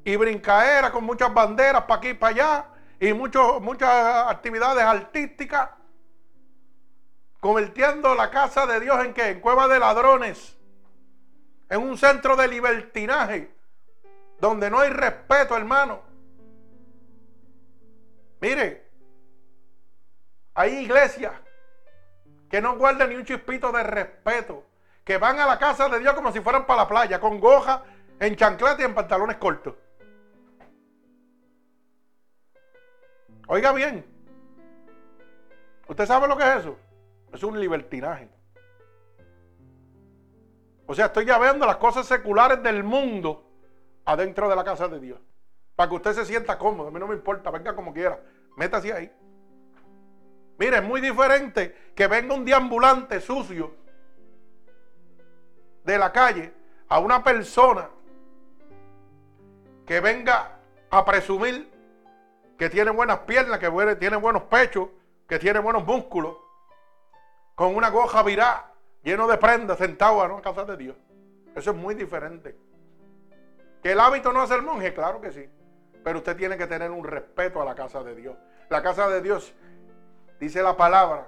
Y brincaera con muchas banderas para aquí y para allá. Y muchas actividades artísticas. Convirtiendo la casa de Dios en qué? En cueva de ladrones. En un centro de libertinaje. Donde no hay respeto, hermano. Mire, hay iglesias que no guardan ni un chispito de respeto que van a la casa de Dios como si fueran para la playa, con goja, en chancleta y en pantalones cortos. Oiga bien, ¿usted sabe lo que es eso? Es un libertinaje. O sea, estoy ya viendo las cosas seculares del mundo adentro de la casa de Dios. Para que usted se sienta cómodo. A mí no me importa, venga como quiera. Métase ahí. Mire, es muy diferente que venga un deambulante sucio de la calle a una persona que venga a presumir que tiene buenas piernas, que tiene buenos pechos, que tiene buenos músculos, con una goja virá, lleno de prendas, sentado en una casa de Dios. Eso es muy diferente. ¿Que el hábito no es el monje? Claro que sí. Pero usted tiene que tener un respeto a la casa de Dios. La casa de Dios, dice la palabra,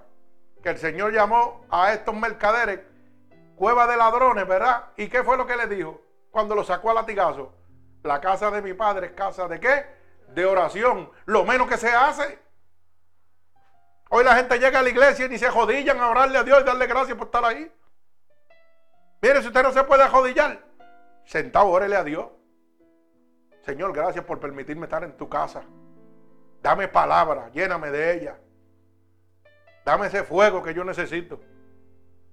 que el Señor llamó a estos mercaderes cueva de ladrones, ¿verdad? ¿Y qué fue lo que le dijo cuando lo sacó a latigazo? La casa de mi padre es casa de qué? De oración. Lo menos que se hace. Hoy la gente llega a la iglesia y ni se jodillan a orarle a Dios y darle gracias por estar ahí. Mire, si usted no se puede jodillar, sentado, órele a Dios. Señor, gracias por permitirme estar en tu casa. Dame palabra, lléname de ella. Dame ese fuego que yo necesito.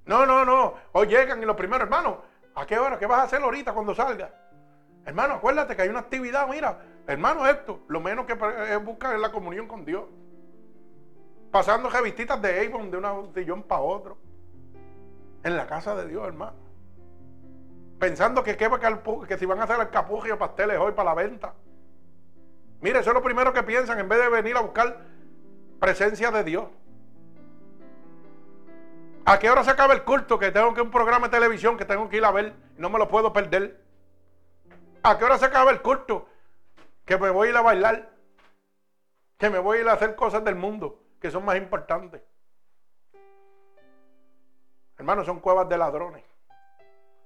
No, no, no. Hoy llegan y los primeros, hermano, ¿a qué hora? ¿Qué vas a hacer ahorita cuando salga? Hermano, acuérdate que hay una actividad, mira, hermano, esto, lo menos que es buscar la comunión con Dios. Pasando revistitas de Avon de un sillón para otro. En la casa de Dios, hermano. Pensando que, que si van a hacer el o pasteles hoy para la venta. Mire, eso es lo primero que piensan en vez de venir a buscar presencia de Dios. ¿A qué hora se acaba el culto? Que tengo que un programa de televisión que tengo que ir a ver. No me lo puedo perder. ¿A qué hora se acaba el culto? Que me voy a ir a bailar. Que me voy a ir a hacer cosas del mundo que son más importantes. Hermanos, son cuevas de ladrones.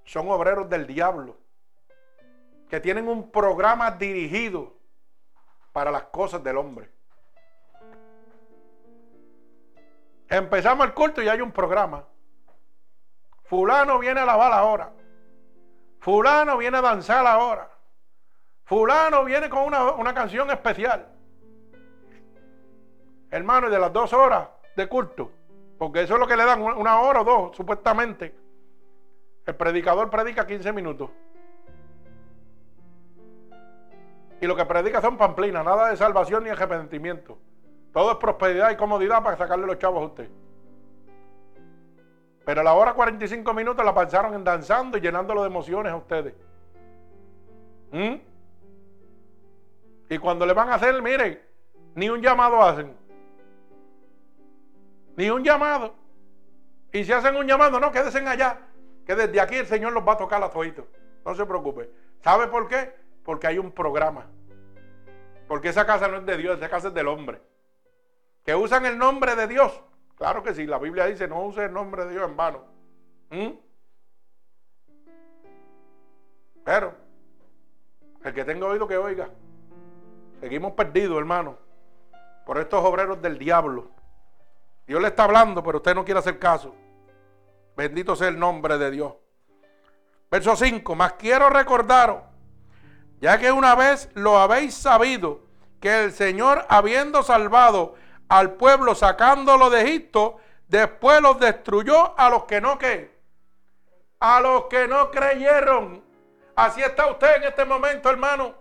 Son obreros del diablo. Que tienen un programa dirigido para las cosas del hombre. Empezamos el culto y hay un programa. Fulano viene a alabar ahora. Fulano viene a danzar ahora. Fulano viene con una, canción especial. Hermano, y de las dos horas de culto, porque eso es lo que le dan, una hora o dos, supuestamente. El predicador predica 15 minutos. Y lo que predica son pamplinas, nada de salvación ni arrepentimiento. Todo es prosperidad y comodidad para sacarle los chavos a usted. Pero la hora 45 minutos la pasaron en danzando y llenándolo de emociones a ustedes. ¿Mm? Y cuando le van a hacer, miren, ni un llamado hacen. Ni un llamado. Y si hacen un llamado, no, quédense allá. Que desde aquí el Señor los va a tocar a toditos. No se preocupe. ¿Sabe por qué? Porque hay un programa. Porque esa casa no es de Dios, esa casa es del hombre que usan el nombre de Dios. Claro que sí, la Biblia dice, no use el nombre de Dios en vano. ¿Mm? Pero El que tenga oído que oiga. Seguimos perdidos, hermano, por estos obreros del diablo. Dios le está hablando, pero usted no quiere hacer caso. Bendito sea el nombre de Dios. Verso 5, más quiero recordaros, ya que una vez lo habéis sabido, que el Señor, habiendo salvado al pueblo, sacándolo de Egipto, después los destruyó a los que no a los que no creyeron. Así está usted en este momento, hermano.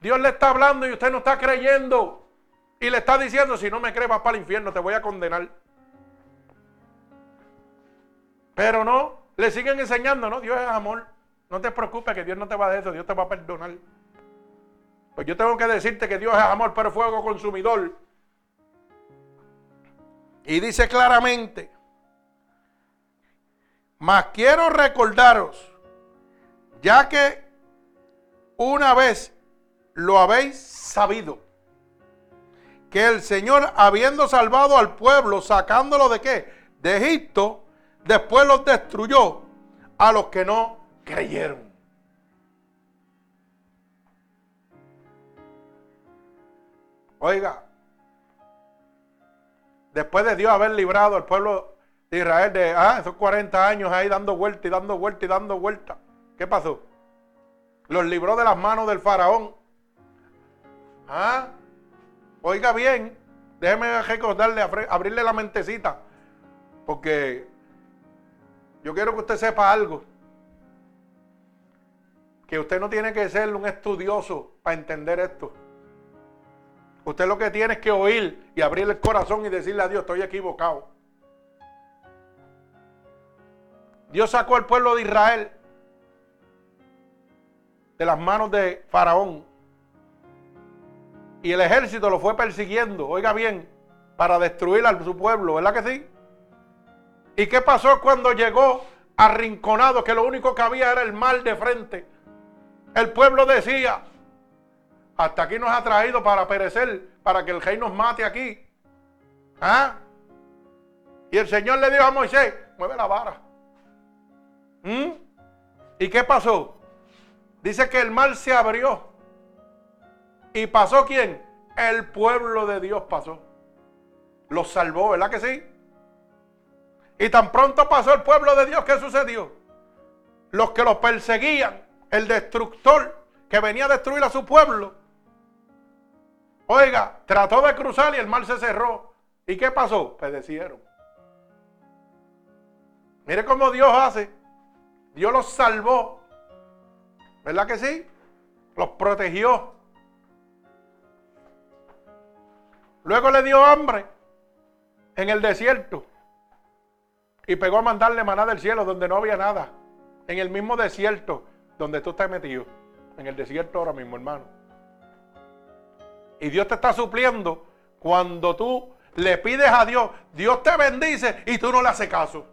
Dios le está hablando y usted no está creyendo. Y le está diciendo, si no me crees, vas para el infierno, te voy a condenar. Pero no, le siguen enseñando, no, Dios es amor. No te preocupes que Dios no te va a dar eso, Dios te va a perdonar. Pues yo tengo que decirte que Dios es amor, pero fuego consumidor. Y dice claramente, mas quiero recordaros, ya que una vez lo habéis sabido. Que el Señor, habiendo salvado al pueblo, sacándolo de qué? De Egipto, después los destruyó a los que no creyeron. Oiga, después de Dios haber librado al pueblo de Israel de ah, esos 40 años ahí dando vuelta y dando vuelta y dando vuelta, ¿qué pasó? Los libró de las manos del faraón Ah, oiga bien, déjeme recordarle, abrirle la mentecita, porque yo quiero que usted sepa algo. Que usted no tiene que ser un estudioso para entender esto. Usted lo que tiene es que oír y abrir el corazón y decirle a Dios, estoy equivocado. Dios sacó al pueblo de Israel de las manos de Faraón y el ejército lo fue persiguiendo, oiga bien, para destruir a su pueblo, ¿verdad que sí? ¿Y qué pasó cuando llegó arrinconado, que lo único que había era el mal de frente? El pueblo decía, hasta aquí nos ha traído para perecer, para que el rey nos mate aquí. ¿Ah? Y el Señor le dijo a Moisés, mueve la vara. ¿Mm? ¿Y qué pasó? Dice que el mal se abrió. ¿Y pasó quién? El pueblo de Dios pasó. Los salvó, ¿verdad que sí? Y tan pronto pasó el pueblo de Dios, ¿qué sucedió? Los que los perseguían, el destructor que venía a destruir a su pueblo. Oiga, trató de cruzar y el mar se cerró. ¿Y qué pasó? Pedecieron. Mire cómo Dios hace. Dios los salvó. ¿Verdad que sí? Los protegió. Luego le dio hambre en el desierto y pegó a mandarle maná del cielo donde no había nada. En el mismo desierto donde tú estás metido. En el desierto ahora mismo, hermano. Y Dios te está supliendo cuando tú le pides a Dios, Dios te bendice y tú no le haces caso.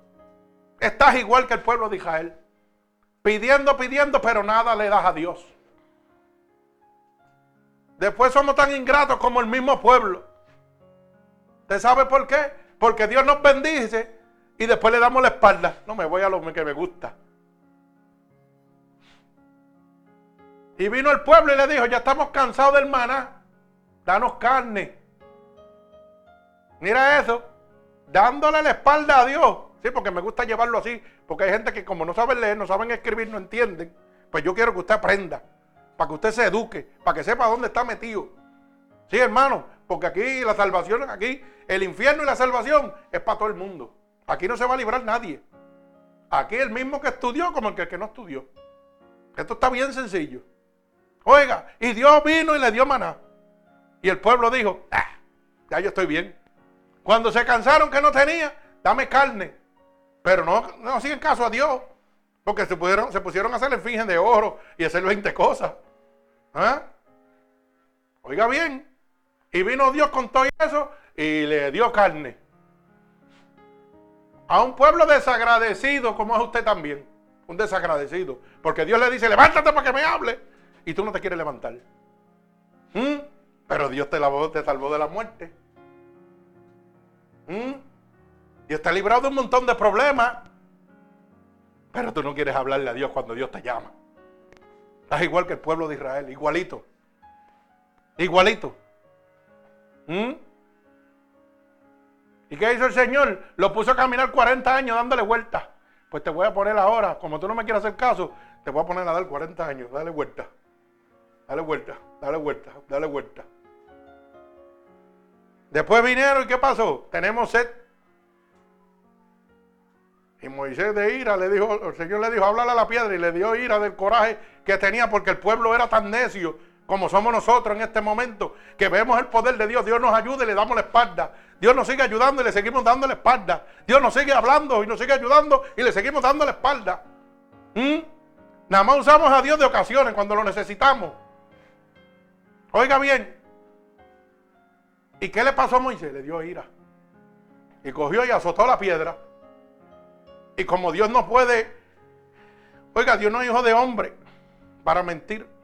Estás igual que el pueblo de Israel. Pidiendo, pidiendo, pero nada le das a Dios. Después somos tan ingratos como el mismo pueblo. ¿Usted sabe por qué? Porque Dios nos bendice y después le damos la espalda. No me voy a lo que me gusta. Y vino el pueblo y le dijo, ya estamos cansados del maná, danos carne. Mira eso, dándole la espalda a Dios. Sí, porque me gusta llevarlo así, porque hay gente que como no saben leer, no saben escribir, no entienden. Pues yo quiero que usted aprenda, para que usted se eduque, para que sepa dónde está metido. Sí, hermano, porque aquí la salvación, aquí el infierno y la salvación es para todo el mundo. Aquí no se va a librar nadie. Aquí el mismo que estudió como el que, no estudió. Esto está bien sencillo. Oiga, y Dios vino y le dio maná. Y el pueblo dijo, ah, ya yo estoy bien. Cuando se cansaron que no tenía, dame carne. Pero no, no hacían caso a Dios. Porque se, pudieron, se pusieron a hacer el finge de oro y hacer 20 cosas. ¿Ah? Oiga bien. Y vino Dios con todo eso y le dio carne. A un pueblo desagradecido como es usted también. Un desagradecido. Porque Dios le dice, levántate para que me hable. Y tú no te quieres levantar. ¿Mm? Pero Dios te, te salvó de la muerte. ¿Mm? Dios te ha librado de un montón de problemas. Pero tú no quieres hablarle a Dios cuando Dios te llama. Estás igual que el pueblo de Israel, igualito. Igualito. ¿Mm? ¿Y qué hizo el Señor? Lo puso a caminar 40 años dándole vueltas. Pues te voy a poner ahora, como tú no me quieres hacer caso, te voy a poner a dar 40 años, dale vuelta. Dale vuelta, dale vuelta, dale vuelta. Después vinieron y ¿qué pasó? Tenemos sed. Y Moisés de ira le dijo, el Señor le dijo, háblale a la piedra y le dio ira del coraje que tenía porque el pueblo era tan necio como somos nosotros en este momento, que vemos el poder de Dios, Dios nos ayuda y le damos la espalda. Dios nos sigue ayudando y le seguimos dando la espalda. Dios nos sigue hablando y nos sigue ayudando y le seguimos dando la espalda. ¿Mm? Nada más usamos a Dios de ocasiones cuando lo necesitamos. Oiga bien. ¿Y qué le pasó a Moisés? Le dio ira. Y cogió y azotó la piedra. Y como Dios no puede, oiga, Dios no es hijo de hombre para mentir.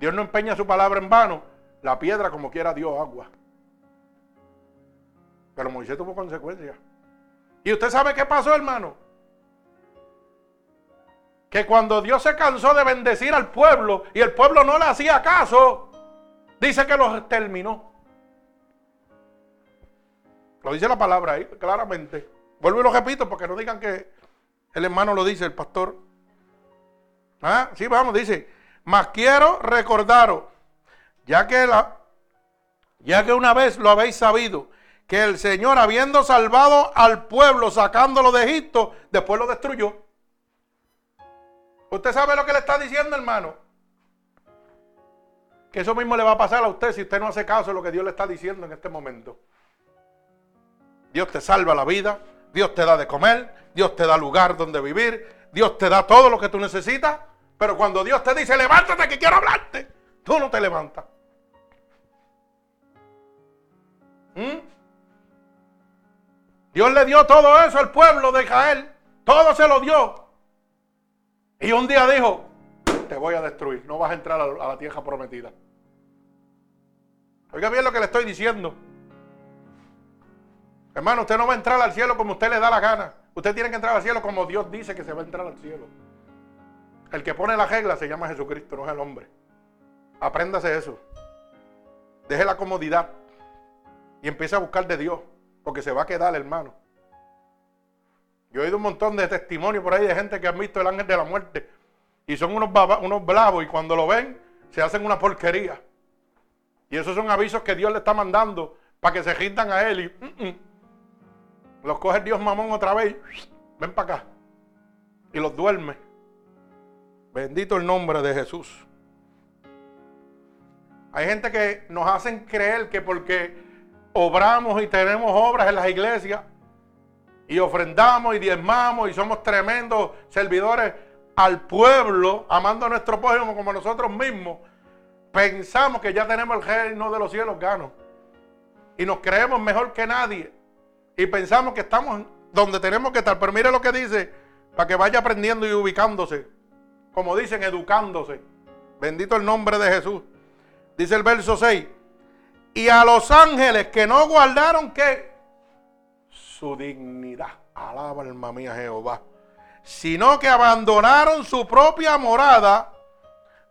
Dios no empeña su palabra en vano. La piedra como quiera dio agua. Pero Moisés tuvo consecuencias. ¿Y usted sabe qué pasó, hermano? Que cuando Dios se cansó de bendecir al pueblo y el pueblo no le hacía caso, dice que los exterminó. Lo dice la palabra ahí, claramente. Vuelvo y lo repito porque no digan que el hermano lo dice, el pastor. Ah, sí, vamos, dice. Mas quiero recordaros, ya que, la, ya que una vez lo habéis sabido, que el Señor, habiendo salvado al pueblo, sacándolo de Egipto, después lo destruyó. ¿Usted sabe lo que le está diciendo, hermano? Que eso mismo le va a pasar a usted si usted no hace caso de lo que Dios le está diciendo en este momento. Dios te salva la vida, Dios te da de comer, Dios te da lugar donde vivir, Dios te da todo lo que tú necesitas, pero cuando Dios te dice, levántate que quiero hablarte, tú no te levantas. ¿Mm? Dios le dio todo eso al pueblo de Israel. Todo se lo dio. Y un día dijo, te voy a destruir. No vas a entrar a la tierra prometida. Oiga bien lo que le estoy diciendo. Hermano, usted no va a entrar al cielo como usted le da la gana. Usted tiene que entrar al cielo como Dios dice que se va a entrar al cielo. El que pone la regla se llama Jesucristo, no es el hombre. Apréndase eso. Deje la comodidad y empiece a buscar de Dios, porque se va a quedar, hermano. Yo he oído un montón de testimonios por ahí de gente que han visto el ángel de la muerte y son unos, unos blavos y cuando lo ven se hacen una porquería. Y esos son avisos que Dios le está mandando para que se rindan a él y mm, mm, los coge Dios mamón otra vez. Ven para acá. Y los duerme. Bendito el nombre de Jesús. Hay gente que nos hacen creer que porque obramos y tenemos obras en las iglesias y ofrendamos y diezmamos y somos tremendos servidores al pueblo, amando a nuestro pueblo como nosotros mismos, pensamos que ya tenemos el reino de los cielos gano. Y nos creemos mejor que nadie. Y pensamos que estamos donde tenemos que estar. Pero mire lo que dice, para que vaya aprendiendo y ubicándose como dicen, educándose. Bendito el nombre de Jesús. Dice el verso 6. Y a los ángeles que no guardaron que su dignidad. Alaba alma mía Jehová. Sino que abandonaron su propia morada.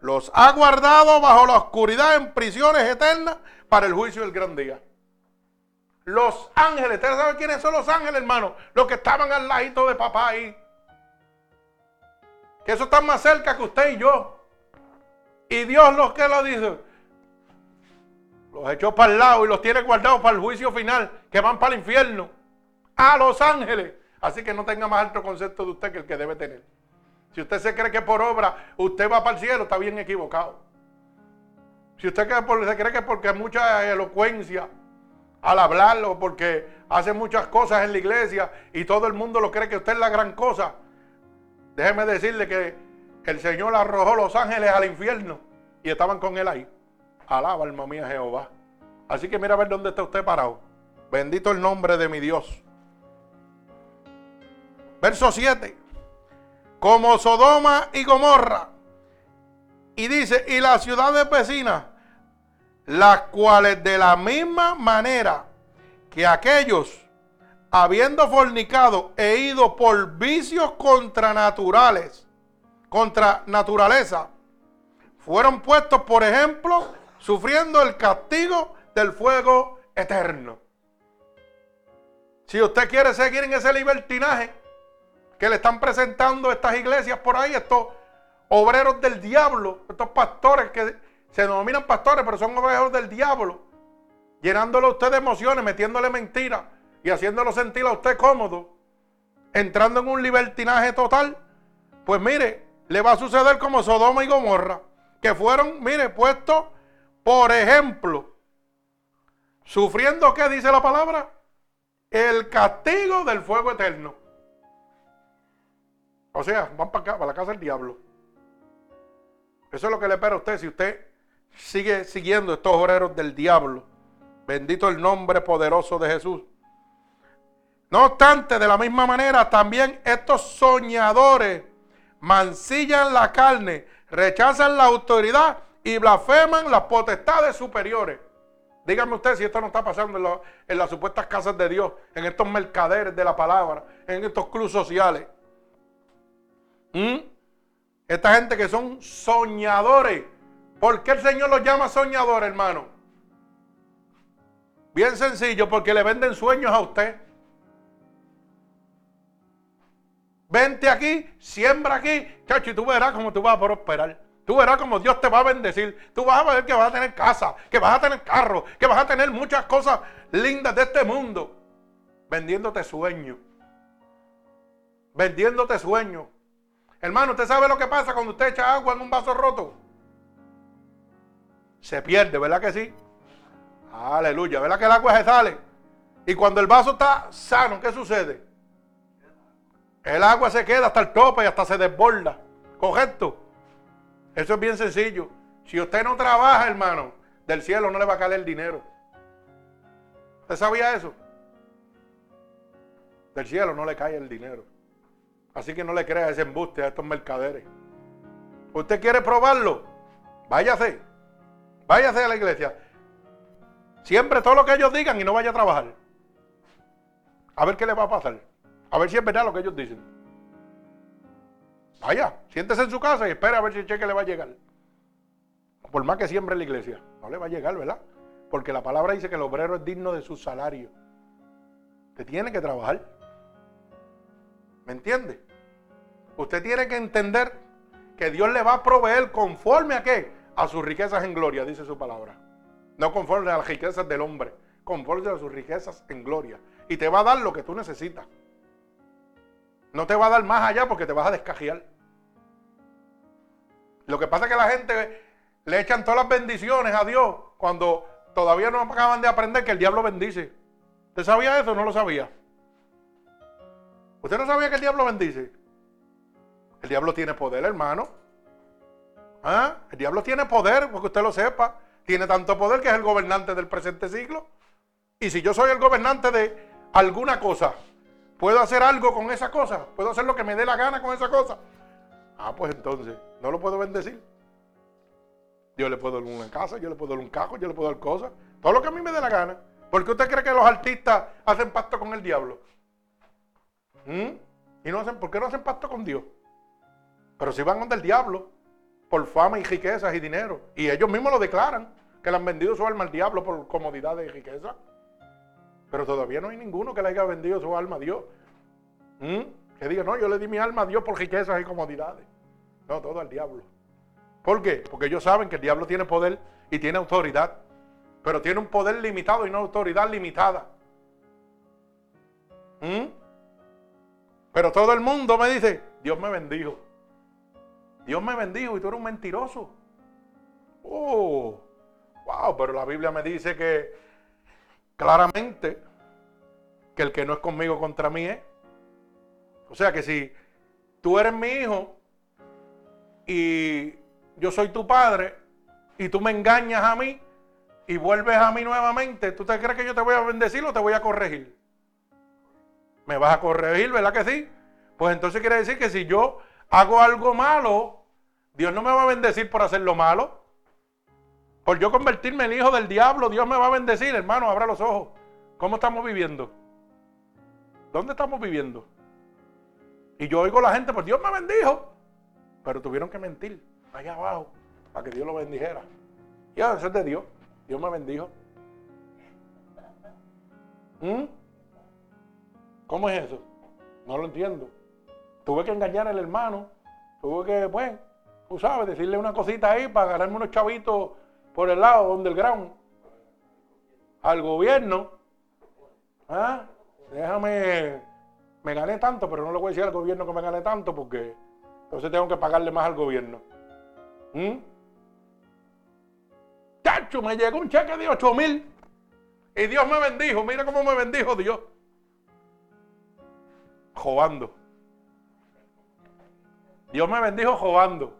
Los ha guardado bajo la oscuridad en prisiones eternas para el juicio del gran día. Los ángeles, ¿ustedes saben quiénes son los ángeles, hermano? Los que estaban al ladito de papá ahí eso está más cerca que usted y yo. Y Dios los que lo dice, los echó para el lado y los tiene guardados para el juicio final, que van para el infierno, a los ángeles. Así que no tenga más alto concepto de usted que el que debe tener. Si usted se cree que por obra usted va para el cielo, está bien equivocado. Si usted se cree que porque mucha elocuencia al hablarlo, porque hace muchas cosas en la iglesia y todo el mundo lo cree que usted es la gran cosa, Déjeme decirle que el Señor arrojó los ángeles al infierno y estaban con él ahí. Alaba alma mía Jehová. Así que mira a ver dónde está usted parado. Bendito el nombre de mi Dios. Verso 7. Como Sodoma y Gomorra. Y dice, y las ciudades vecinas, las cuales de la misma manera que aquellos habiendo fornicado, he ido por vicios contranaturales, contra naturaleza, fueron puestos, por ejemplo, sufriendo el castigo del fuego eterno. Si usted quiere seguir en ese libertinaje que le están presentando estas iglesias por ahí, estos obreros del diablo, estos pastores que se denominan pastores, pero son obreros del diablo, llenándolo a usted de emociones, metiéndole mentiras y haciéndolo sentir a usted cómodo, entrando en un libertinaje total, pues mire, le va a suceder como Sodoma y Gomorra, que fueron, mire, puestos, por ejemplo, sufriendo, ¿qué dice la palabra? El castigo del fuego eterno. O sea, van para acá, para la casa del diablo. Eso es lo que le espera a usted si usted sigue siguiendo estos obreros del diablo. Bendito el nombre poderoso de Jesús. No obstante, de la misma manera, también estos soñadores mancillan la carne, rechazan la autoridad y blasfeman las potestades superiores. Dígame usted si esto no está pasando en, las supuestas casas de Dios, en estos mercaderes de la palabra, en estos clubes sociales. ¿Mm? Esta gente que son soñadores. ¿Por qué el Señor los llama soñadores, hermano? Bien sencillo, porque le venden sueños a usted. Vente aquí, siembra aquí, chacho, y tú verás cómo tú vas a prosperar. Tú verás cómo Dios te va a bendecir. Tú vas a ver que vas a tener casa, que vas a tener carro, que vas a tener muchas cosas lindas de este mundo. Vendiéndote sueños. Vendiéndote sueños. Hermano, ¿usted sabe lo que pasa cuando usted echa agua en un vaso roto? Se pierde, ¿verdad que sí? Aleluya, ¿verdad que el agua se sale? Y cuando el vaso está sano, ¿qué sucede? El agua se queda hasta el tope y hasta se desborda. ¿Correcto? Eso es bien sencillo. Si usted no trabaja, hermano, del cielo no le va a caer el dinero. ¿Usted sabía eso? Del cielo no le cae el dinero. Así que no le crea ese embuste a estos mercaderes. ¿Usted quiere probarlo? Váyase. Váyase a la iglesia. Siempre todo lo que ellos digan y no vaya a trabajar. A ver qué le va a pasar. A ver si es verdad lo que ellos dicen. Vaya, siéntese en su casa y espere a ver si el cheque le va a llegar. Por más que siembre la iglesia. No le va a llegar, ¿verdad? Porque la palabra dice que el obrero es digno de su salario. Usted tiene que trabajar. ¿Me entiende? Usted tiene que entender que Dios le va a proveer conforme a qué? A sus riquezas en gloria, dice su palabra. No conforme a las riquezas del hombre, conforme a sus riquezas en gloria. Y te va a dar lo que tú necesitas. No te va a dar más allá porque te vas a descajear. Lo que pasa es que la gente le echan todas las bendiciones a Dios cuando todavía no acaban de aprender que el diablo bendice. ¿Usted sabía eso o no lo sabía? ¿Usted no sabía que el diablo bendice? El diablo tiene poder, hermano. ¿Ah? El diablo tiene poder, porque usted lo sepa. Tiene tanto poder que es el gobernante del presente siglo. Y si yo soy el gobernante de alguna cosa, ¿puedo hacer algo con esa cosa? ¿Puedo hacer lo que me dé la gana con esa cosa? Ah, pues entonces, no lo puedo bendecir. Yo le puedo dar una casa, yo le puedo dar un cajo, yo le puedo dar cosas. Todo lo que a mí me dé la gana. ¿Por qué usted cree que los artistas hacen pacto con el diablo? ¿Mm? ¿Y no hacen, por qué no hacen pacto con Dios? Pero si van donde el diablo, por fama y riquezas y dinero. Y ellos mismos lo declaran, que le han vendido su alma al diablo por comodidad y riqueza. Pero todavía no hay ninguno que le haya vendido su alma a Dios. ¿Mm? Que diga, no, yo le di mi alma a Dios por riquezas y comodidades. No, todo al diablo. ¿Por qué? Porque ellos saben que el diablo tiene poder y tiene autoridad. Pero tiene un poder limitado y una autoridad limitada. ¿Mm? Pero todo el mundo me dice, Dios me bendijo. Dios me bendijo y tú eres un mentiroso. Oh, wow, pero la Biblia me dice que claramente que el que no es conmigo contra mí es. O sea que si tú eres mi hijo y yo soy tu padre y tú me engañas a mí y vuelves a mí nuevamente, ¿tú te crees que yo te voy a bendecir o te voy a corregir? ¿Me vas a corregir, verdad que sí? Pues entonces quiere decir que si yo hago algo malo, Dios no me va a bendecir por hacer lo malo. Por yo convertirme en hijo del diablo, Dios me va a bendecir, hermano, abra los ojos. ¿Cómo estamos viviendo? ¿Dónde estamos viviendo? Y yo oigo a la gente, pues Dios me bendijo. Pero tuvieron que mentir allá abajo. para que Dios lo bendijera. Y eso es de Dios. Dios me bendijo. ¿Mm? ¿Cómo es eso? No lo entiendo. Tuve que engañar al hermano. Tuve que, pues, tú sabes, decirle una cosita ahí para ganarme unos chavitos por el lado, donde el ground. Al gobierno. ¿Ah? Déjame, me gané tanto, pero no le voy a decir al gobierno que me gané tanto porque entonces tengo que pagarle más al gobierno. ¿Mm? Me llegó un cheque de 8 mil y Dios me bendijo. Mira cómo me bendijo Dios. Jobando. Dios me bendijo jobando.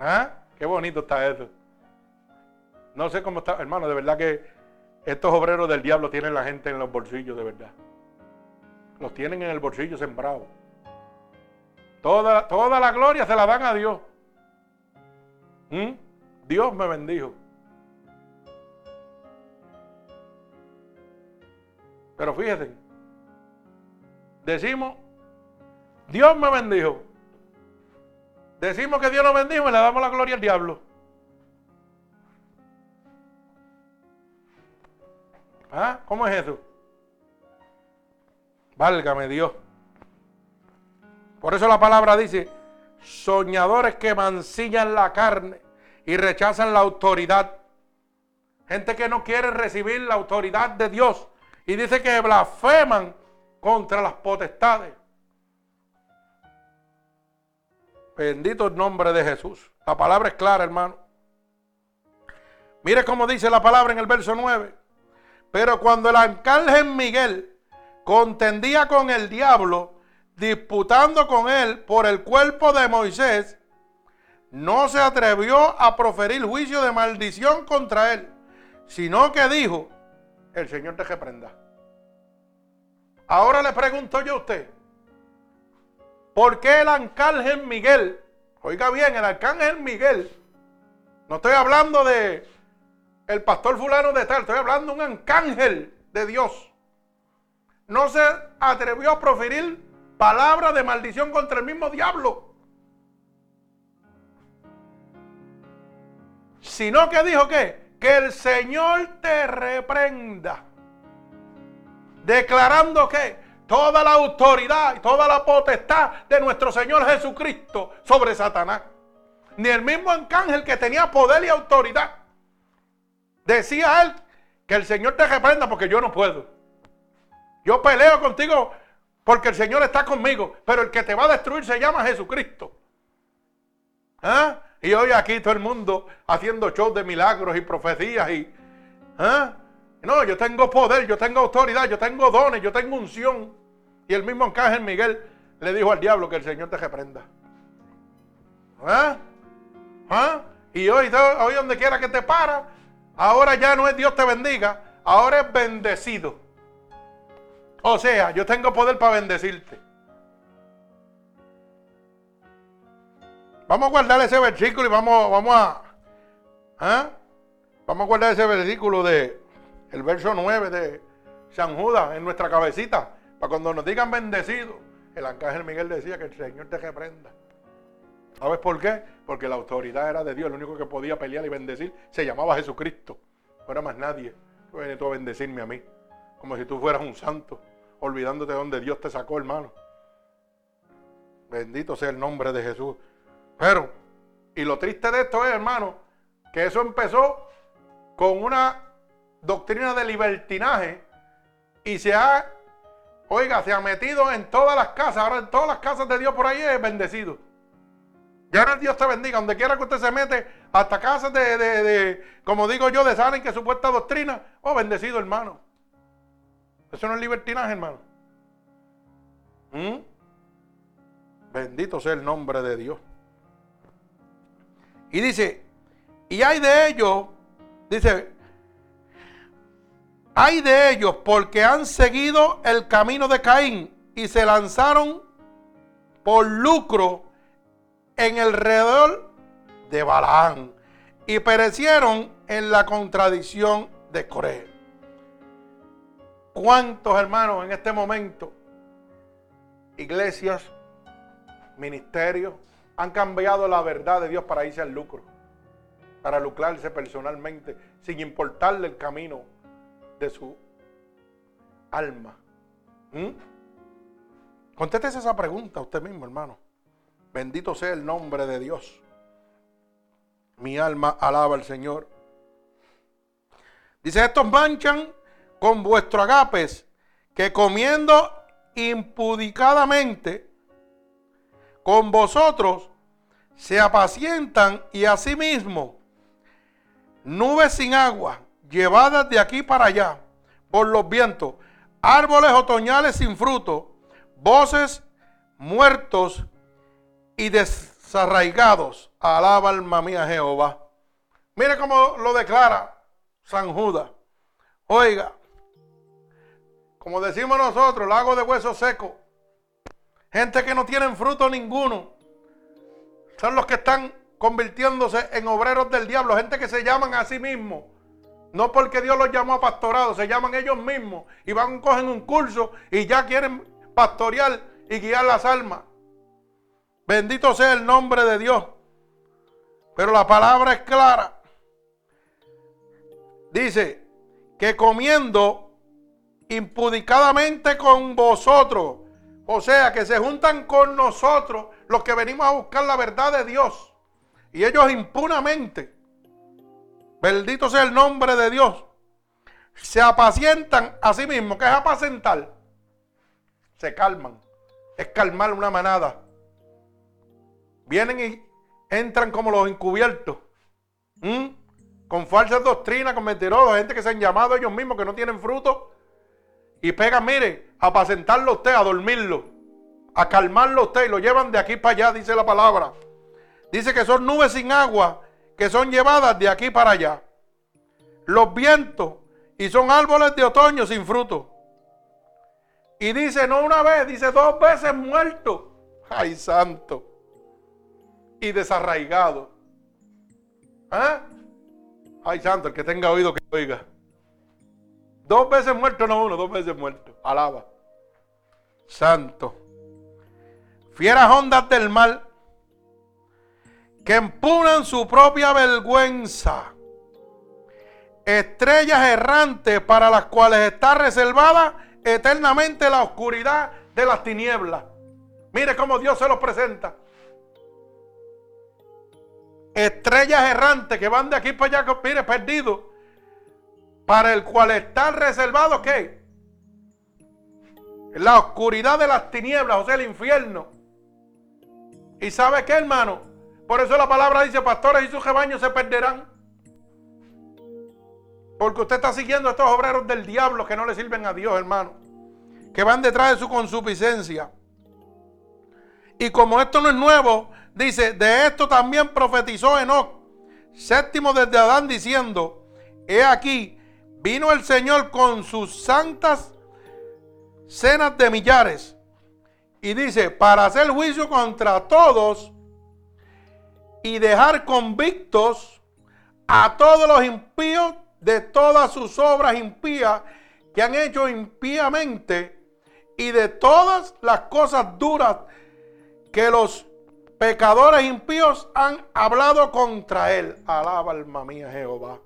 ¿Ah? Qué bonito está eso. No sé cómo está, hermano, de verdad que estos obreros del diablo tienen la gente en los bolsillos, de verdad. Los tienen en el bolsillo sembrado. Toda, toda la gloria se la dan a Dios. ¿Mm? Dios me bendijo. Pero fíjense, decimos, Dios me bendijo. Decimos que Dios nos bendijo y le damos la gloria al diablo. ¿Ah? ¿Cómo es eso? Válgame Dios. Por eso la palabra dice, soñadores que mancillan la carne y rechazan la autoridad. Gente que no quiere recibir la autoridad de Dios y dice que blasfeman contra las potestades. Bendito el nombre de Jesús. La palabra es clara, hermano. Mire cómo dice la palabra en el verso 9. Pero cuando el arcángel Miguel contendía con el diablo, disputando con él por el cuerpo de Moisés, no se atrevió a proferir juicio de maldición contra él, sino que dijo, el Señor te reprenda. Ahora le pregunto yo a usted, ¿por qué el arcángel Miguel, oiga bien, el arcángel Miguel, no estoy hablando de el pastor fulano de tal, estoy hablando de un arcángel de Dios. No se atrevió a proferir palabras de maldición contra el mismo diablo. Sino que dijo que, que el Señor te reprenda. Declarando que toda la autoridad y toda la potestad de nuestro Señor Jesucristo sobre Satanás. Ni el mismo arcángel que tenía poder y autoridad Decía él que el Señor te reprenda porque yo no puedo. Yo peleo contigo porque el Señor está conmigo, pero el que te va a destruir se llama Jesucristo. ¿Ah? Y hoy aquí todo el mundo haciendo shows de milagros y profecías y ¿ah? no, yo tengo poder, yo tengo autoridad, yo tengo dones, yo tengo unción. Y el mismo Ángel Miguel le dijo al diablo que el Señor te reprenda. ¿Ah? ¿Ah? Y hoy, hoy donde quiera que te para, Ahora ya no es Dios te bendiga, ahora es bendecido. O sea, yo tengo poder para bendecirte. Vamos a guardar ese versículo y vamos, vamos a. ¿ah? Vamos a guardar ese versículo de el verso 9 de San Judas en nuestra cabecita. Para cuando nos digan bendecido. El arcángel Miguel decía que el Señor te reprenda. ¿Sabes por qué? Porque la autoridad era de Dios. El único que podía pelear y bendecir se llamaba Jesucristo. No era más nadie. Tú tú a bendecirme a mí. Como si tú fueras un santo. Olvidándote de donde Dios te sacó, hermano. Bendito sea el nombre de Jesús. Pero, y lo triste de esto es, hermano, que eso empezó con una doctrina de libertinaje y se ha, oiga, se ha metido en todas las casas. Ahora en todas las casas de Dios por ahí es bendecido. Ya no Dios te bendiga, donde quiera que usted se mete, hasta casas de, de, como digo yo, de saben que supuesta doctrina. Oh, bendecido hermano. Eso no es libertinaje, hermano. ¿Mm? Bendito sea el nombre de Dios. Y dice, y hay de ellos, dice, hay de ellos porque han seguido el camino de Caín y se lanzaron por lucro en alrededor de Balaán y perecieron en la contradicción de Coré. ¿Cuántos hermanos en este momento, iglesias, ministerios, han cambiado la verdad de Dios para irse al lucro, para lucrarse personalmente, sin importarle el camino de su alma. ¿Mm? Contéstese esa pregunta usted mismo, hermano. Bendito sea el nombre de Dios. Mi alma alaba al Señor. Dice, estos manchan con vuestro agapes, que comiendo impudicadamente con vosotros se apacientan y asimismo nubes sin agua, llevadas de aquí para allá por los vientos, árboles otoñales sin fruto, voces muertos y desarraigados. Alaba alma mía Jehová. Mire cómo lo declara San Judas. Oiga, como decimos nosotros, lago de huesos secos. Gente que no tienen fruto ninguno. Son los que están convirtiéndose en obreros del diablo. Gente que se llaman a sí mismos. No porque Dios los llamó a pastorado, se llaman ellos mismos. Y van, cogen un curso y ya quieren pastorear y guiar las almas. Bendito sea el nombre de Dios. Pero la palabra es clara. Dice que comiendo impudicadamente con vosotros. O sea, que se juntan con nosotros los que venimos a buscar la verdad de Dios. Y ellos impunamente, bendito sea el nombre de Dios, se apacientan a sí mismos. ¿Qué es apacentar? Se calman. Es calmar una manada. Vienen y entran como los encubiertos. Con falsas doctrinas, con mentirosos, gente que se han llamado ellos mismos que no tienen fruto y pegan, mire, a apacentarlo usted, a dormirlo, a calmarlo usted y lo llevan de aquí para allá, dice la palabra. Dice que son nubes sin agua que son llevadas de aquí para allá. Los vientos y son árboles de otoño sin fruto. Y dice no una vez, dice dos veces muerto. Ay, santo. Y desarraigado. ¿Ah? Ay, santo, el que tenga oído que oiga. Dos veces muerto, no uno, dos veces muerto. Alaba. Santo. Fieras ondas del mal que empunan su propia vergüenza. Estrellas errantes para las cuales está reservada eternamente la oscuridad de las tinieblas. Mire cómo Dios se los presenta. Estrellas errantes que van de aquí para allá, mire, perdidos para el cual están reservados qué? La oscuridad de las tinieblas, o sea, el infierno. ¿Y sabe qué, hermano? Por eso la palabra dice, pastores y sus rebaños se perderán. Porque usted está siguiendo a estos obreros del diablo que no le sirven a Dios, hermano. Que van detrás de su consuficiencia. Y como esto no es nuevo, dice, de esto también profetizó Enoch, séptimo desde Adán, diciendo, he aquí, Vino el Señor con sus santas cenas de millares. Y dice, para hacer juicio contra todos y dejar convictos a todos los impíos de todas sus obras impías que han hecho impíamente y de todas las cosas duras que los pecadores impíos han hablado contra él. Alaba alma mía Jehová.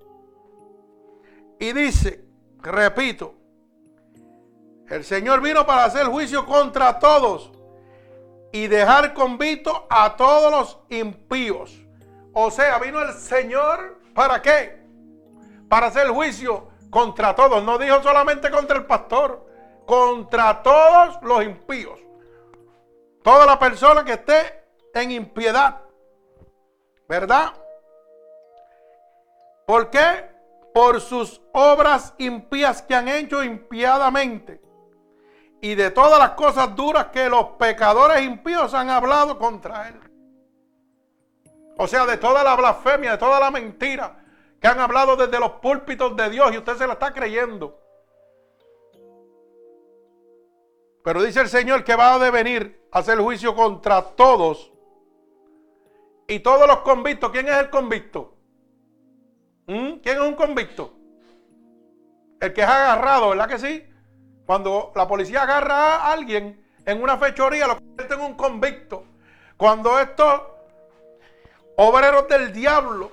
Y dice, repito, el Señor vino para hacer juicio contra todos y dejar convicto a todos los impíos. O sea, vino el Señor para qué? Para hacer juicio contra todos. No dijo solamente contra el pastor, contra todos los impíos. Toda la persona que esté en impiedad. ¿Verdad? ¿Por qué? por sus obras impías que han hecho impiadamente y de todas las cosas duras que los pecadores impíos han hablado contra él. O sea, de toda la blasfemia, de toda la mentira que han hablado desde los púlpitos de Dios y usted se la está creyendo. Pero dice el Señor que va a venir a hacer juicio contra todos y todos los convictos. ¿Quién es el convicto? ¿Mm? ¿Quién es un convicto? El que es agarrado, ¿verdad que sí? Cuando la policía agarra a alguien en una fechoría, lo convierte en un convicto. Cuando estos obreros del diablo,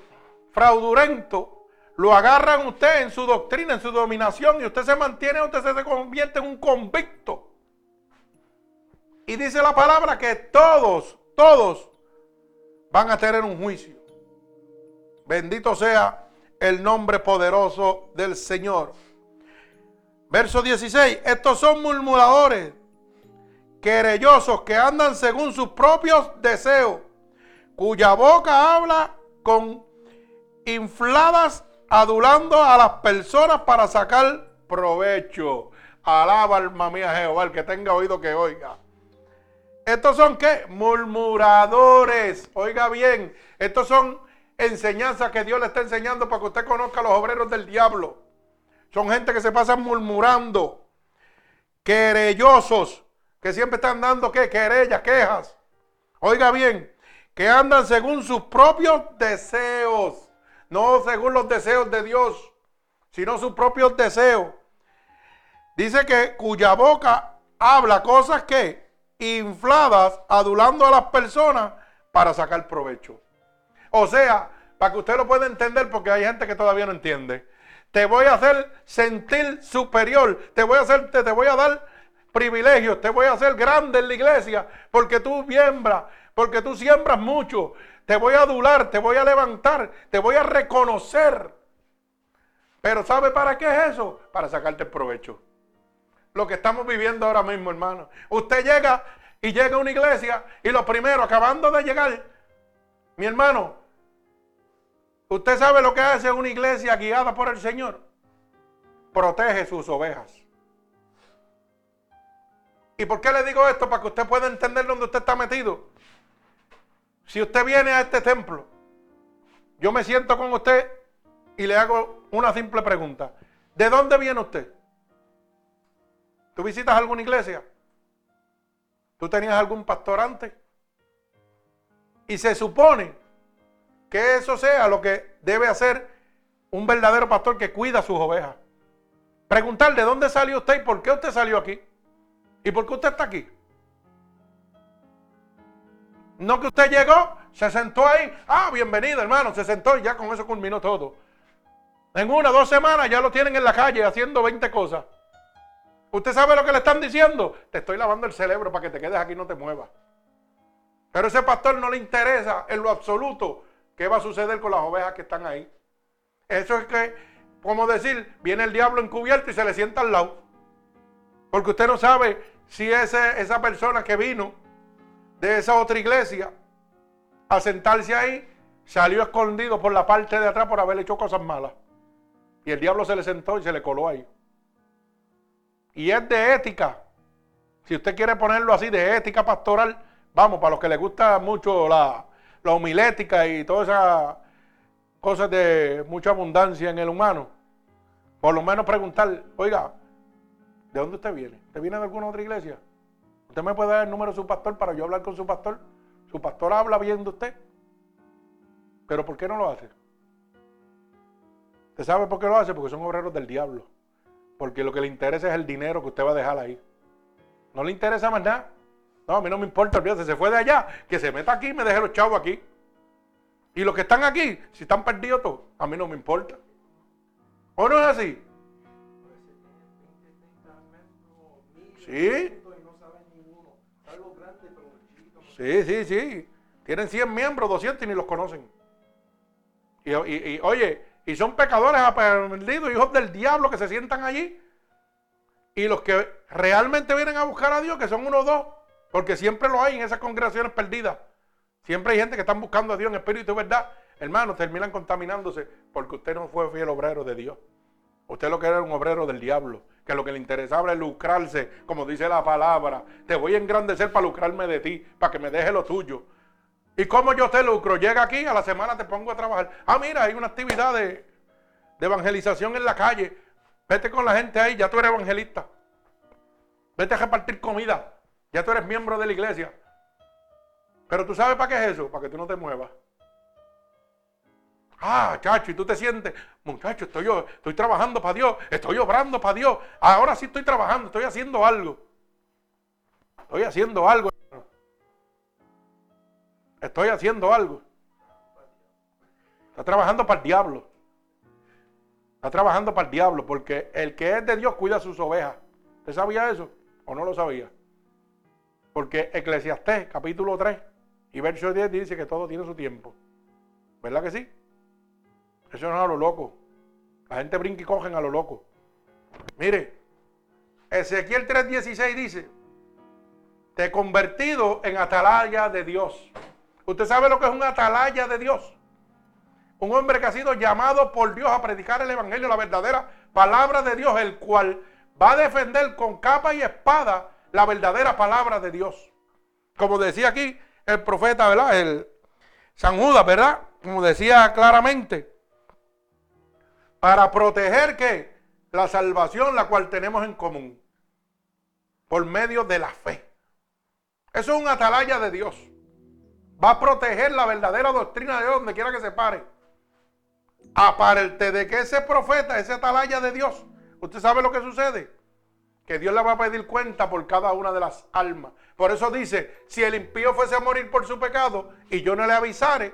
fraudulento, lo agarran usted en su doctrina, en su dominación, y usted se mantiene, usted se convierte en un convicto. Y dice la palabra que todos, todos van a tener un juicio. Bendito sea el nombre poderoso del Señor. Verso 16, estos son murmuradores, querellosos, que andan según sus propios deseos, cuya boca habla con infladas, adulando a las personas para sacar provecho. Alaba alma mía Jehová, el que tenga oído que oiga. Estos son qué? Murmuradores. Oiga bien, estos son enseñanzas que Dios le está enseñando para que usted conozca a los obreros del diablo. Son gente que se pasan murmurando, querellosos, que siempre están dando qué? Querellas, quejas. Oiga bien, que andan según sus propios deseos, no según los deseos de Dios, sino sus propios deseos. Dice que cuya boca habla cosas que infladas, adulando a las personas para sacar provecho. O sea, para que usted lo pueda entender, porque hay gente que todavía no entiende. Te voy a hacer sentir superior, te voy a hacer, te, te voy a dar privilegios, te voy a hacer grande en la iglesia, porque tú siembras, porque tú siembras mucho. Te voy a adular, te voy a levantar, te voy a reconocer. Pero ¿sabe para qué es eso? Para sacarte el provecho. Lo que estamos viviendo ahora mismo, hermano. Usted llega y llega a una iglesia y lo primero, acabando de llegar, mi hermano, usted sabe lo que hace una iglesia guiada por el Señor. Protege sus ovejas. ¿Y por qué le digo esto? Para que usted pueda entender dónde usted está metido. Si usted viene a este templo, yo me siento con usted y le hago una simple pregunta. ¿De dónde viene usted? ¿Tú visitas alguna iglesia? ¿Tú tenías algún pastor antes? Y se supone que eso sea lo que debe hacer un verdadero pastor que cuida sus ovejas. Preguntar de dónde salió usted y por qué usted salió aquí. ¿Y por qué usted está aquí? No que usted llegó, se sentó ahí. Ah, bienvenido, hermano. Se sentó y ya con eso culminó todo. En una, dos semanas ya lo tienen en la calle haciendo 20 cosas. ¿Usted sabe lo que le están diciendo? Te estoy lavando el cerebro para que te quedes aquí y no te muevas. Pero ese pastor no le interesa en lo absoluto qué va a suceder con las ovejas que están ahí. Eso es que, como decir, viene el diablo encubierto y se le sienta al lado. Porque usted no sabe si ese, esa persona que vino de esa otra iglesia a sentarse ahí salió escondido por la parte de atrás por haber hecho cosas malas. Y el diablo se le sentó y se le coló ahí. Y es de ética. Si usted quiere ponerlo así, de ética pastoral, vamos, para los que les gusta mucho la, la y todas esas cosas de mucha abundancia en el humano, por lo menos preguntar, oiga, ¿de dónde usted viene? ¿Usted viene de alguna otra iglesia? ¿Usted me puede dar el número de su pastor para yo hablar con su pastor? ¿Su pastor habla bien de usted? ¿Pero por qué no lo hace? ¿Usted sabe por qué lo hace? Porque son obreros del diablo. Porque lo que le interesa es el dinero que usted va a dejar ahí. No le interesa más nada. No, a mí no me importa, olvídate, se fue de allá, que se meta aquí y me deje los chavos aquí. Y los que están aquí, si están perdidos todos, a mí no me importa. ¿O no es así? Sí. Sí, sí, sí. Tienen 100 miembros, 200 y ni los conocen. Y, y oye, y son pecadores aprendidos, hijos del diablo que se sientan allí. Y los que realmente vienen a buscar a Dios, que son unos dos, porque siempre lo hay en esas congregaciones perdidas. Siempre hay gente que están buscando a Dios en espíritu y verdad. Hermanos, terminan contaminándose porque usted no fue fiel obrero de Dios. Usted lo que era un obrero del diablo, que lo que le interesaba es lucrarse, como dice la palabra. Te voy a engrandecer para lucrarme de ti, para que me deje lo tuyo. ¿Y cómo yo te lucro? Llega aquí, a la semana te pongo a trabajar. Ah, mira, hay una actividad de, evangelización en la calle. Vete con la gente ahí, ya tú eres evangelista. Vete a repartir comida. Ya tú eres miembro de la iglesia. Pero tú sabes para qué es eso, para que tú no te muevas. Ah, chacho, y tú te sientes, muchacho, estoy yo, estoy trabajando para Dios, estoy obrando para Dios. Ahora sí estoy trabajando, estoy haciendo algo. Estoy haciendo algo. Estoy haciendo algo. Está trabajando para el diablo. Está trabajando para el diablo porque el que es de Dios cuida sus ovejas. ¿Usted sabía eso o no lo sabía? Porque Eclesiastés capítulo 3 y verso 10 dice que todo tiene su tiempo. ¿Verdad que sí? Eso no es a lo loco. La gente brinca y cogen a lo loco. Mire, Ezequiel 3:16 dice, te he convertido en atalaya de Dios. ¿Usted sabe lo que es un atalaya de Dios? Un hombre que ha sido llamado por Dios a predicar el Evangelio, la verdadera palabra de Dios, el cual va a defender con capa y espada la verdadera palabra de Dios. Como decía aquí el profeta, ¿verdad? El San Judas, ¿verdad? Como decía claramente, para proteger que la salvación la cual tenemos en común por medio de la fe. Eso es un atalaya de Dios. Va a proteger la verdadera doctrina de Dios donde quiera que se pare. Aparte de que ese profeta, ese atalaya de Dios, usted sabe lo que sucede. Que Dios le va a pedir cuenta por cada una de las almas. Por eso dice, si el impío fuese a morir por su pecado y yo no le avisare,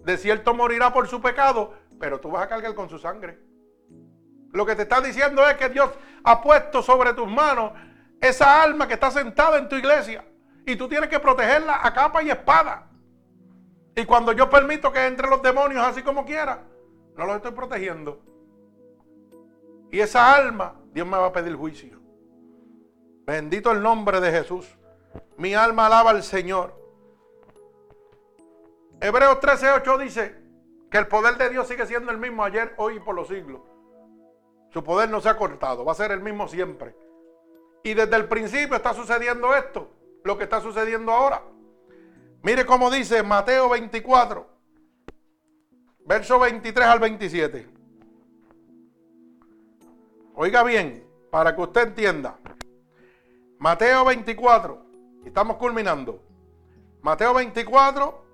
de cierto morirá por su pecado, pero tú vas a cargar con su sangre. Lo que te está diciendo es que Dios ha puesto sobre tus manos esa alma que está sentada en tu iglesia. Y tú tienes que protegerla a capa y espada. Y cuando yo permito que entren los demonios así como quiera, no los estoy protegiendo. Y esa alma, Dios me va a pedir juicio. Bendito el nombre de Jesús. Mi alma alaba al Señor. Hebreos 13:8 dice que el poder de Dios sigue siendo el mismo ayer, hoy y por los siglos. Su poder no se ha cortado, va a ser el mismo siempre. Y desde el principio está sucediendo esto, lo que está sucediendo ahora. Mire cómo dice Mateo 24, verso 23 al 27. Oiga bien, para que usted entienda. Mateo 24, estamos culminando. Mateo 24,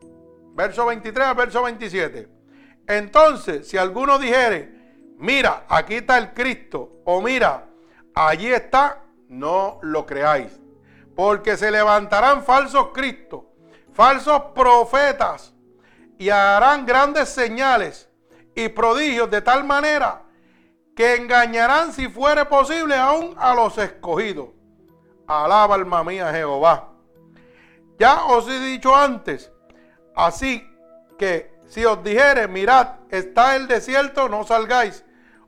verso 23 al verso 27. Entonces, si alguno dijere, mira, aquí está el Cristo, o mira, allí está, no lo creáis. Porque se levantarán falsos Cristos, falsos profetas, y harán grandes señales y prodigios de tal manera que engañarán, si fuere posible, aún a los escogidos. Alaba alma mía Jehová. Ya os he dicho antes, así que si os dijere, mirad, está el desierto, no salgáis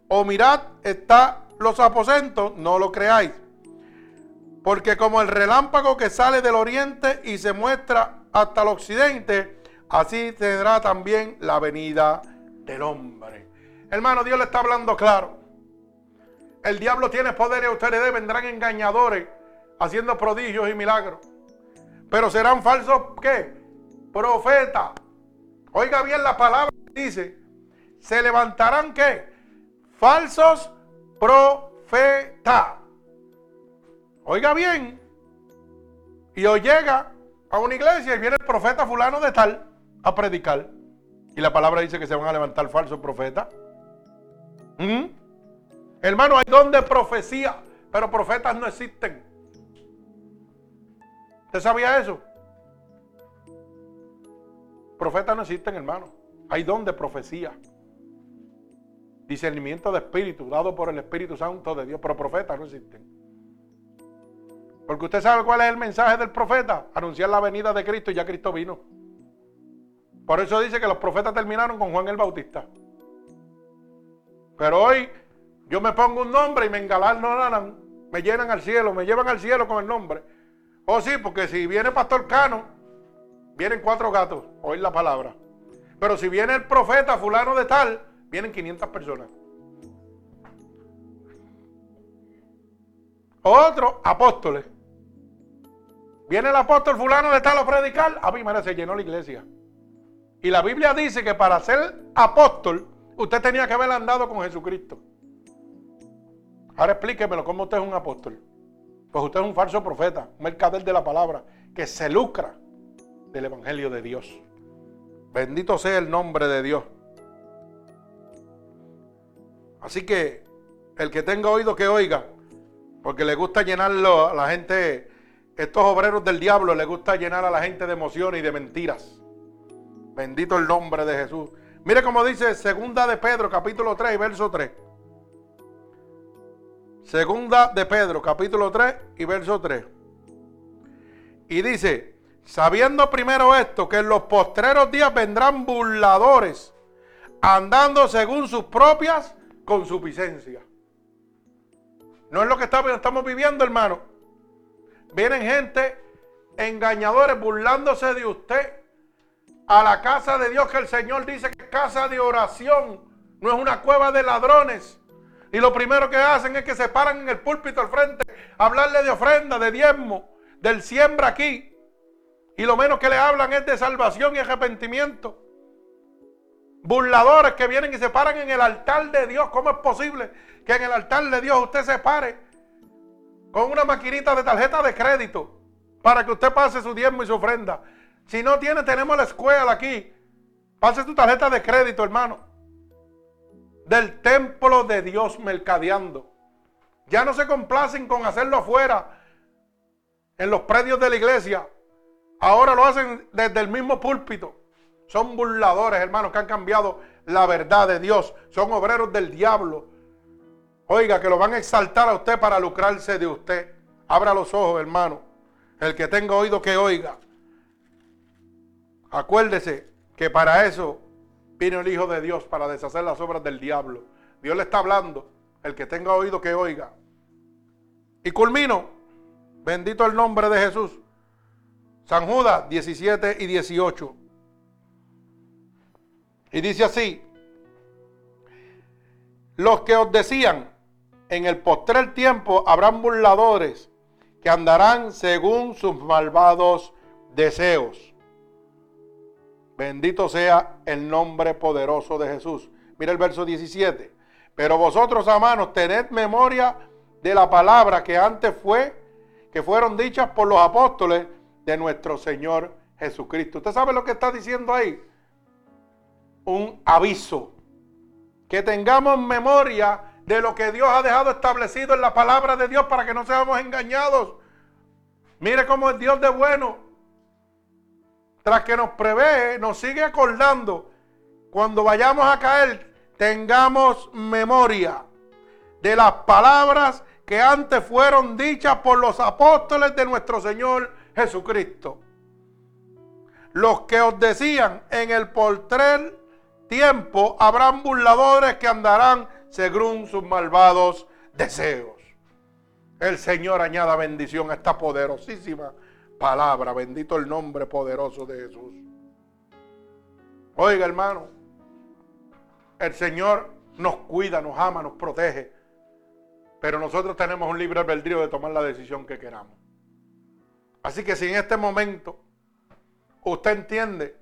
o mirad, está los aposentos, no lo creáis. Porque como el relámpago que sale del oriente y se muestra hasta el occidente, así tendrá también la venida del hombre. Hermano, Dios le está hablando claro. El diablo tiene poder y ustedes vendrán engañadores haciendo prodigios y milagros. Pero serán falsos, ¿qué? Profetas. Oiga bien la palabra, dice, se levantarán, ¿qué? falsos profetas. Oiga bien. Y hoy llega a una iglesia y viene el profeta fulano de tal a predicar. Y la palabra dice que se van a levantar falsos profetas. ¿Mm? Hermano, hay donde profecía, pero profetas no existen. ¿Usted sabía eso? Profetas no existen, hermano. Hay donde profecía discernimiento de espíritu dado por el Espíritu Santo de Dios, pero profetas no existen. Porque usted sabe cuál es el mensaje del profeta, anunciar la venida de Cristo y ya Cristo vino. Por eso dice que los profetas terminaron con Juan el Bautista. Pero hoy yo me pongo un nombre y me engalarnan, me llenan al cielo, me llevan al cielo con el nombre. Oh sí, porque si viene Pastor Cano, vienen cuatro gatos, oír la palabra. Pero si viene el profeta fulano de tal, Vienen 500 personas. Otro, apóstoles. Viene el apóstol fulano de tal a predicar. A mí, me se llenó la iglesia. Y la Biblia dice que para ser apóstol, usted tenía que haber andado con Jesucristo. Ahora explíquemelo, ¿cómo usted es un apóstol? Pues usted es un falso profeta, un mercader de la palabra, que se lucra del Evangelio de Dios. Bendito sea el nombre de Dios. Así que el que tenga oído que oiga, porque le gusta llenarlo a la gente, estos obreros del diablo, le gusta llenar a la gente de emociones y de mentiras. Bendito el nombre de Jesús. Mire cómo dice Segunda de Pedro, capítulo 3 y verso 3. Segunda de Pedro, capítulo 3 y verso 3. Y dice, sabiendo primero esto, que en los postreros días vendrán burladores, andando según sus propias consuficiencias. No es lo que estamos viviendo, hermano. Vienen gente engañadores burlándose de usted a la casa de Dios que el Señor dice que es casa de oración, no es una cueva de ladrones. Y lo primero que hacen es que se paran en el púlpito al frente a hablarle de ofrenda, de diezmo, del siembra aquí. Y lo menos que le hablan es de salvación y arrepentimiento. Burladores que vienen y se paran en el altar de Dios. ¿Cómo es posible que en el altar de Dios usted se pare con una maquinita de tarjeta de crédito para que usted pase su diezmo y su ofrenda? Si no tiene, tenemos la escuela aquí. Pase tu tarjeta de crédito, hermano. Del templo de Dios mercadeando. Ya no se complacen con hacerlo afuera, en los predios de la iglesia. Ahora lo hacen desde el mismo púlpito. Son burladores, hermanos, que han cambiado la verdad de Dios. Son obreros del diablo. Oiga, que lo van a exaltar a usted para lucrarse de usted. Abra los ojos, hermano. El que tenga oído, que oiga. Acuérdese que para eso vino el Hijo de Dios, para deshacer las obras del diablo. Dios le está hablando. El que tenga oído que oiga. Y culmino. Bendito el nombre de Jesús. San Judas 17 y 18. Y dice así. Los que os decían, en el postrer tiempo habrán burladores que andarán según sus malvados deseos. Bendito sea el nombre poderoso de Jesús. Mira el verso 17. Pero vosotros, hermanos, tened memoria de la palabra que antes fue, que fueron dichas por los apóstoles de nuestro Señor Jesucristo. ¿Usted sabe lo que está diciendo ahí? Un aviso. Que tengamos memoria de lo que Dios ha dejado establecido en la palabra de Dios para que no seamos engañados. Mire cómo es Dios de bueno tras que nos prevé, nos sigue acordando, cuando vayamos a caer, tengamos memoria de las palabras que antes fueron dichas por los apóstoles de nuestro Señor Jesucristo. Los que os decían, en el portrer tiempo habrán burladores que andarán según sus malvados deseos. El Señor añada bendición a esta poderosísima palabra. Bendito el nombre poderoso de Jesús. Oiga, hermano, el Señor nos cuida, nos ama, nos protege. Pero nosotros tenemos un libre albedrío de tomar la decisión que queramos. Así que si en este momento usted entiende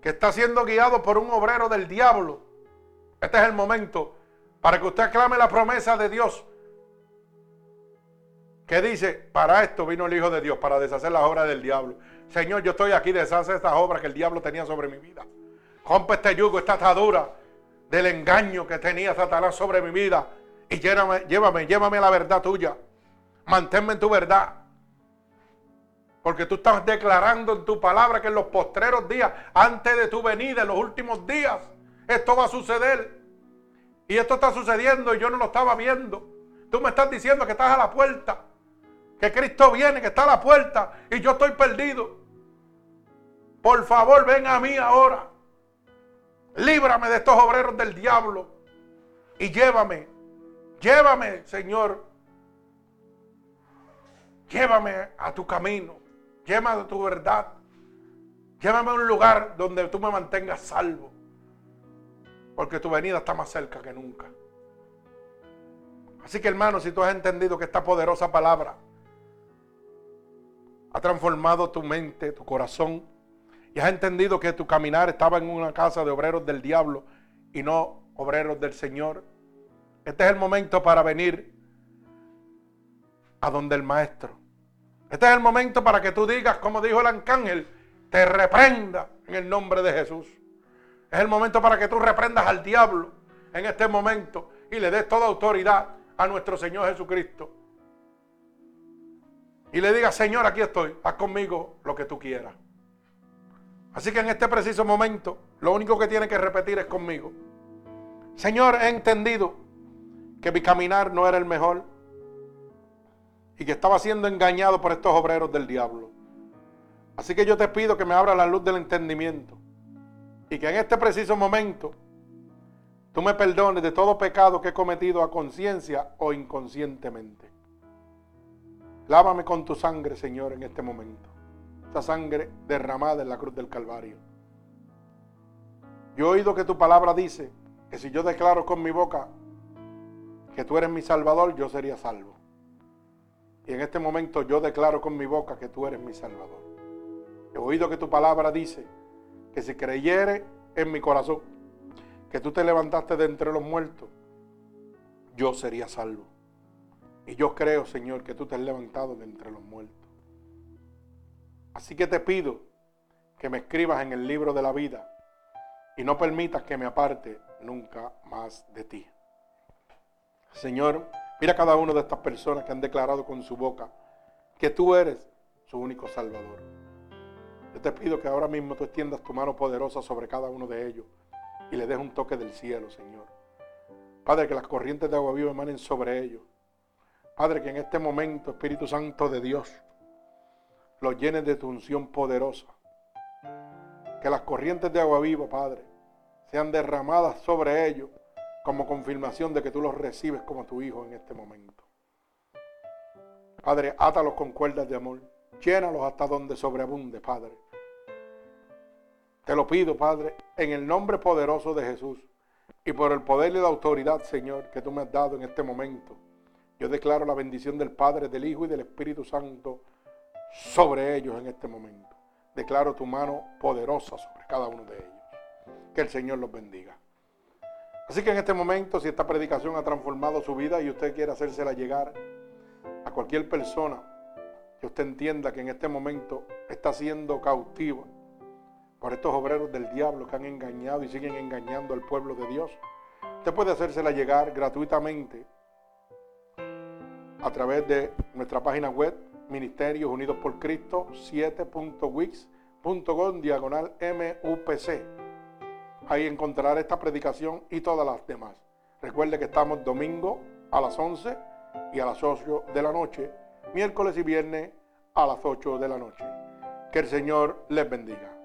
que está siendo guiado por un obrero del diablo, este es el momento para que usted aclame la promesa de Dios que dice, para esto vino el Hijo de Dios, para deshacer las obras del diablo. Señor, yo estoy aquí, deshace estas obras que el diablo tenía sobre mi vida. Rompe este yugo, esta atadura del engaño que tenía Satanás sobre mi vida. Y llévame, llévame, llévame a la verdad tuya. Manténme en tu verdad. Porque tú estás declarando en tu palabra que en los postreros días, antes de tu venida, en los últimos días, esto va a suceder. Y esto está sucediendo y yo no lo estaba viendo. Tú me estás diciendo que estás a la puerta que Cristo viene, que está a la puerta y yo estoy perdido. Por favor, ven a mí ahora. Líbrame de estos obreros del diablo y llévame, llévame, Señor. Llévame a tu camino, llévame a tu verdad. Llévame a un lugar donde tú me mantengas salvo. Porque tu venida está más cerca que nunca. Así que hermano, si tú has entendido que esta poderosa palabra ha transformado tu mente, tu corazón, y has entendido que tu caminar estaba en una casa de obreros del diablo y no obreros del Señor. Este es el momento para venir a donde el Maestro. Este es el momento para que tú digas, como dijo el arcángel, te reprenda en el nombre de Jesús. Es el momento para que tú reprendas al diablo en este momento y le des toda autoridad a nuestro Señor Jesucristo y le diga, Señor, aquí estoy, haz conmigo lo que tú quieras. Así que en este preciso momento, lo único que tiene que repetir es conmigo. Señor, he entendido que mi caminar no era el mejor y que estaba siendo engañado por estos obreros del diablo. Así que yo te pido que me abra la luz del entendimiento y que en este preciso momento tú me perdones de todo pecado que he cometido a conciencia o inconscientemente. Lávame con tu sangre, Señor, en este momento. Esta sangre derramada en la cruz del Calvario. Yo he oído que tu palabra dice que si yo declaro con mi boca que tú eres mi Salvador, yo sería salvo. Y en este momento yo declaro con mi boca que tú eres mi Salvador. He oído que tu palabra dice que si creyere en mi corazón que tú te levantaste de entre los muertos, yo sería salvo. Y yo creo, Señor, que tú te has levantado de entre los muertos. Así que te pido que me escribas en el libro de la vida y no permitas que me aparte nunca más de ti. Señor, mira a cada una de estas personas que han declarado con su boca que tú eres su único Salvador. Yo te pido que ahora mismo tú extiendas tu mano poderosa sobre cada uno de ellos y le des un toque del cielo, Señor. Padre, que las corrientes de agua viva emanen sobre ellos. Padre, que en este momento, Espíritu Santo de Dios, los llenes de tu unción poderosa. Que las corrientes de agua viva, Padre, sean derramadas sobre ellos como confirmación de que tú los recibes como tu hijo en este momento. Padre, átalos con cuerdas de amor. Llénalos hasta donde sobreabunde, Padre. Te lo pido, Padre, en el nombre poderoso de Jesús y por el poder y la autoridad, Señor, que tú me has dado en este momento. Yo declaro la bendición del Padre, del Hijo y del Espíritu Santo sobre ellos en este momento. Declaro tu mano poderosa sobre cada uno de ellos. Que el Señor los bendiga. Así que en este momento, si esta predicación ha transformado su vida y usted quiere hacérsela llegar a cualquier persona que usted entienda que en este momento está siendo cautiva por estos obreros del diablo que han engañado y siguen engañando al pueblo de Dios, usted puede hacérsela llegar gratuitamente a través de nuestra página web Ministerios Unidos por Cristo 7.wix.com diagonal MUPC Ahí encontrará esta predicación y todas las demás. Recuerde que estamos domingo a las 11 y a las 8 de la noche, miércoles y viernes a las 8 de la noche. Que el Señor les bendiga.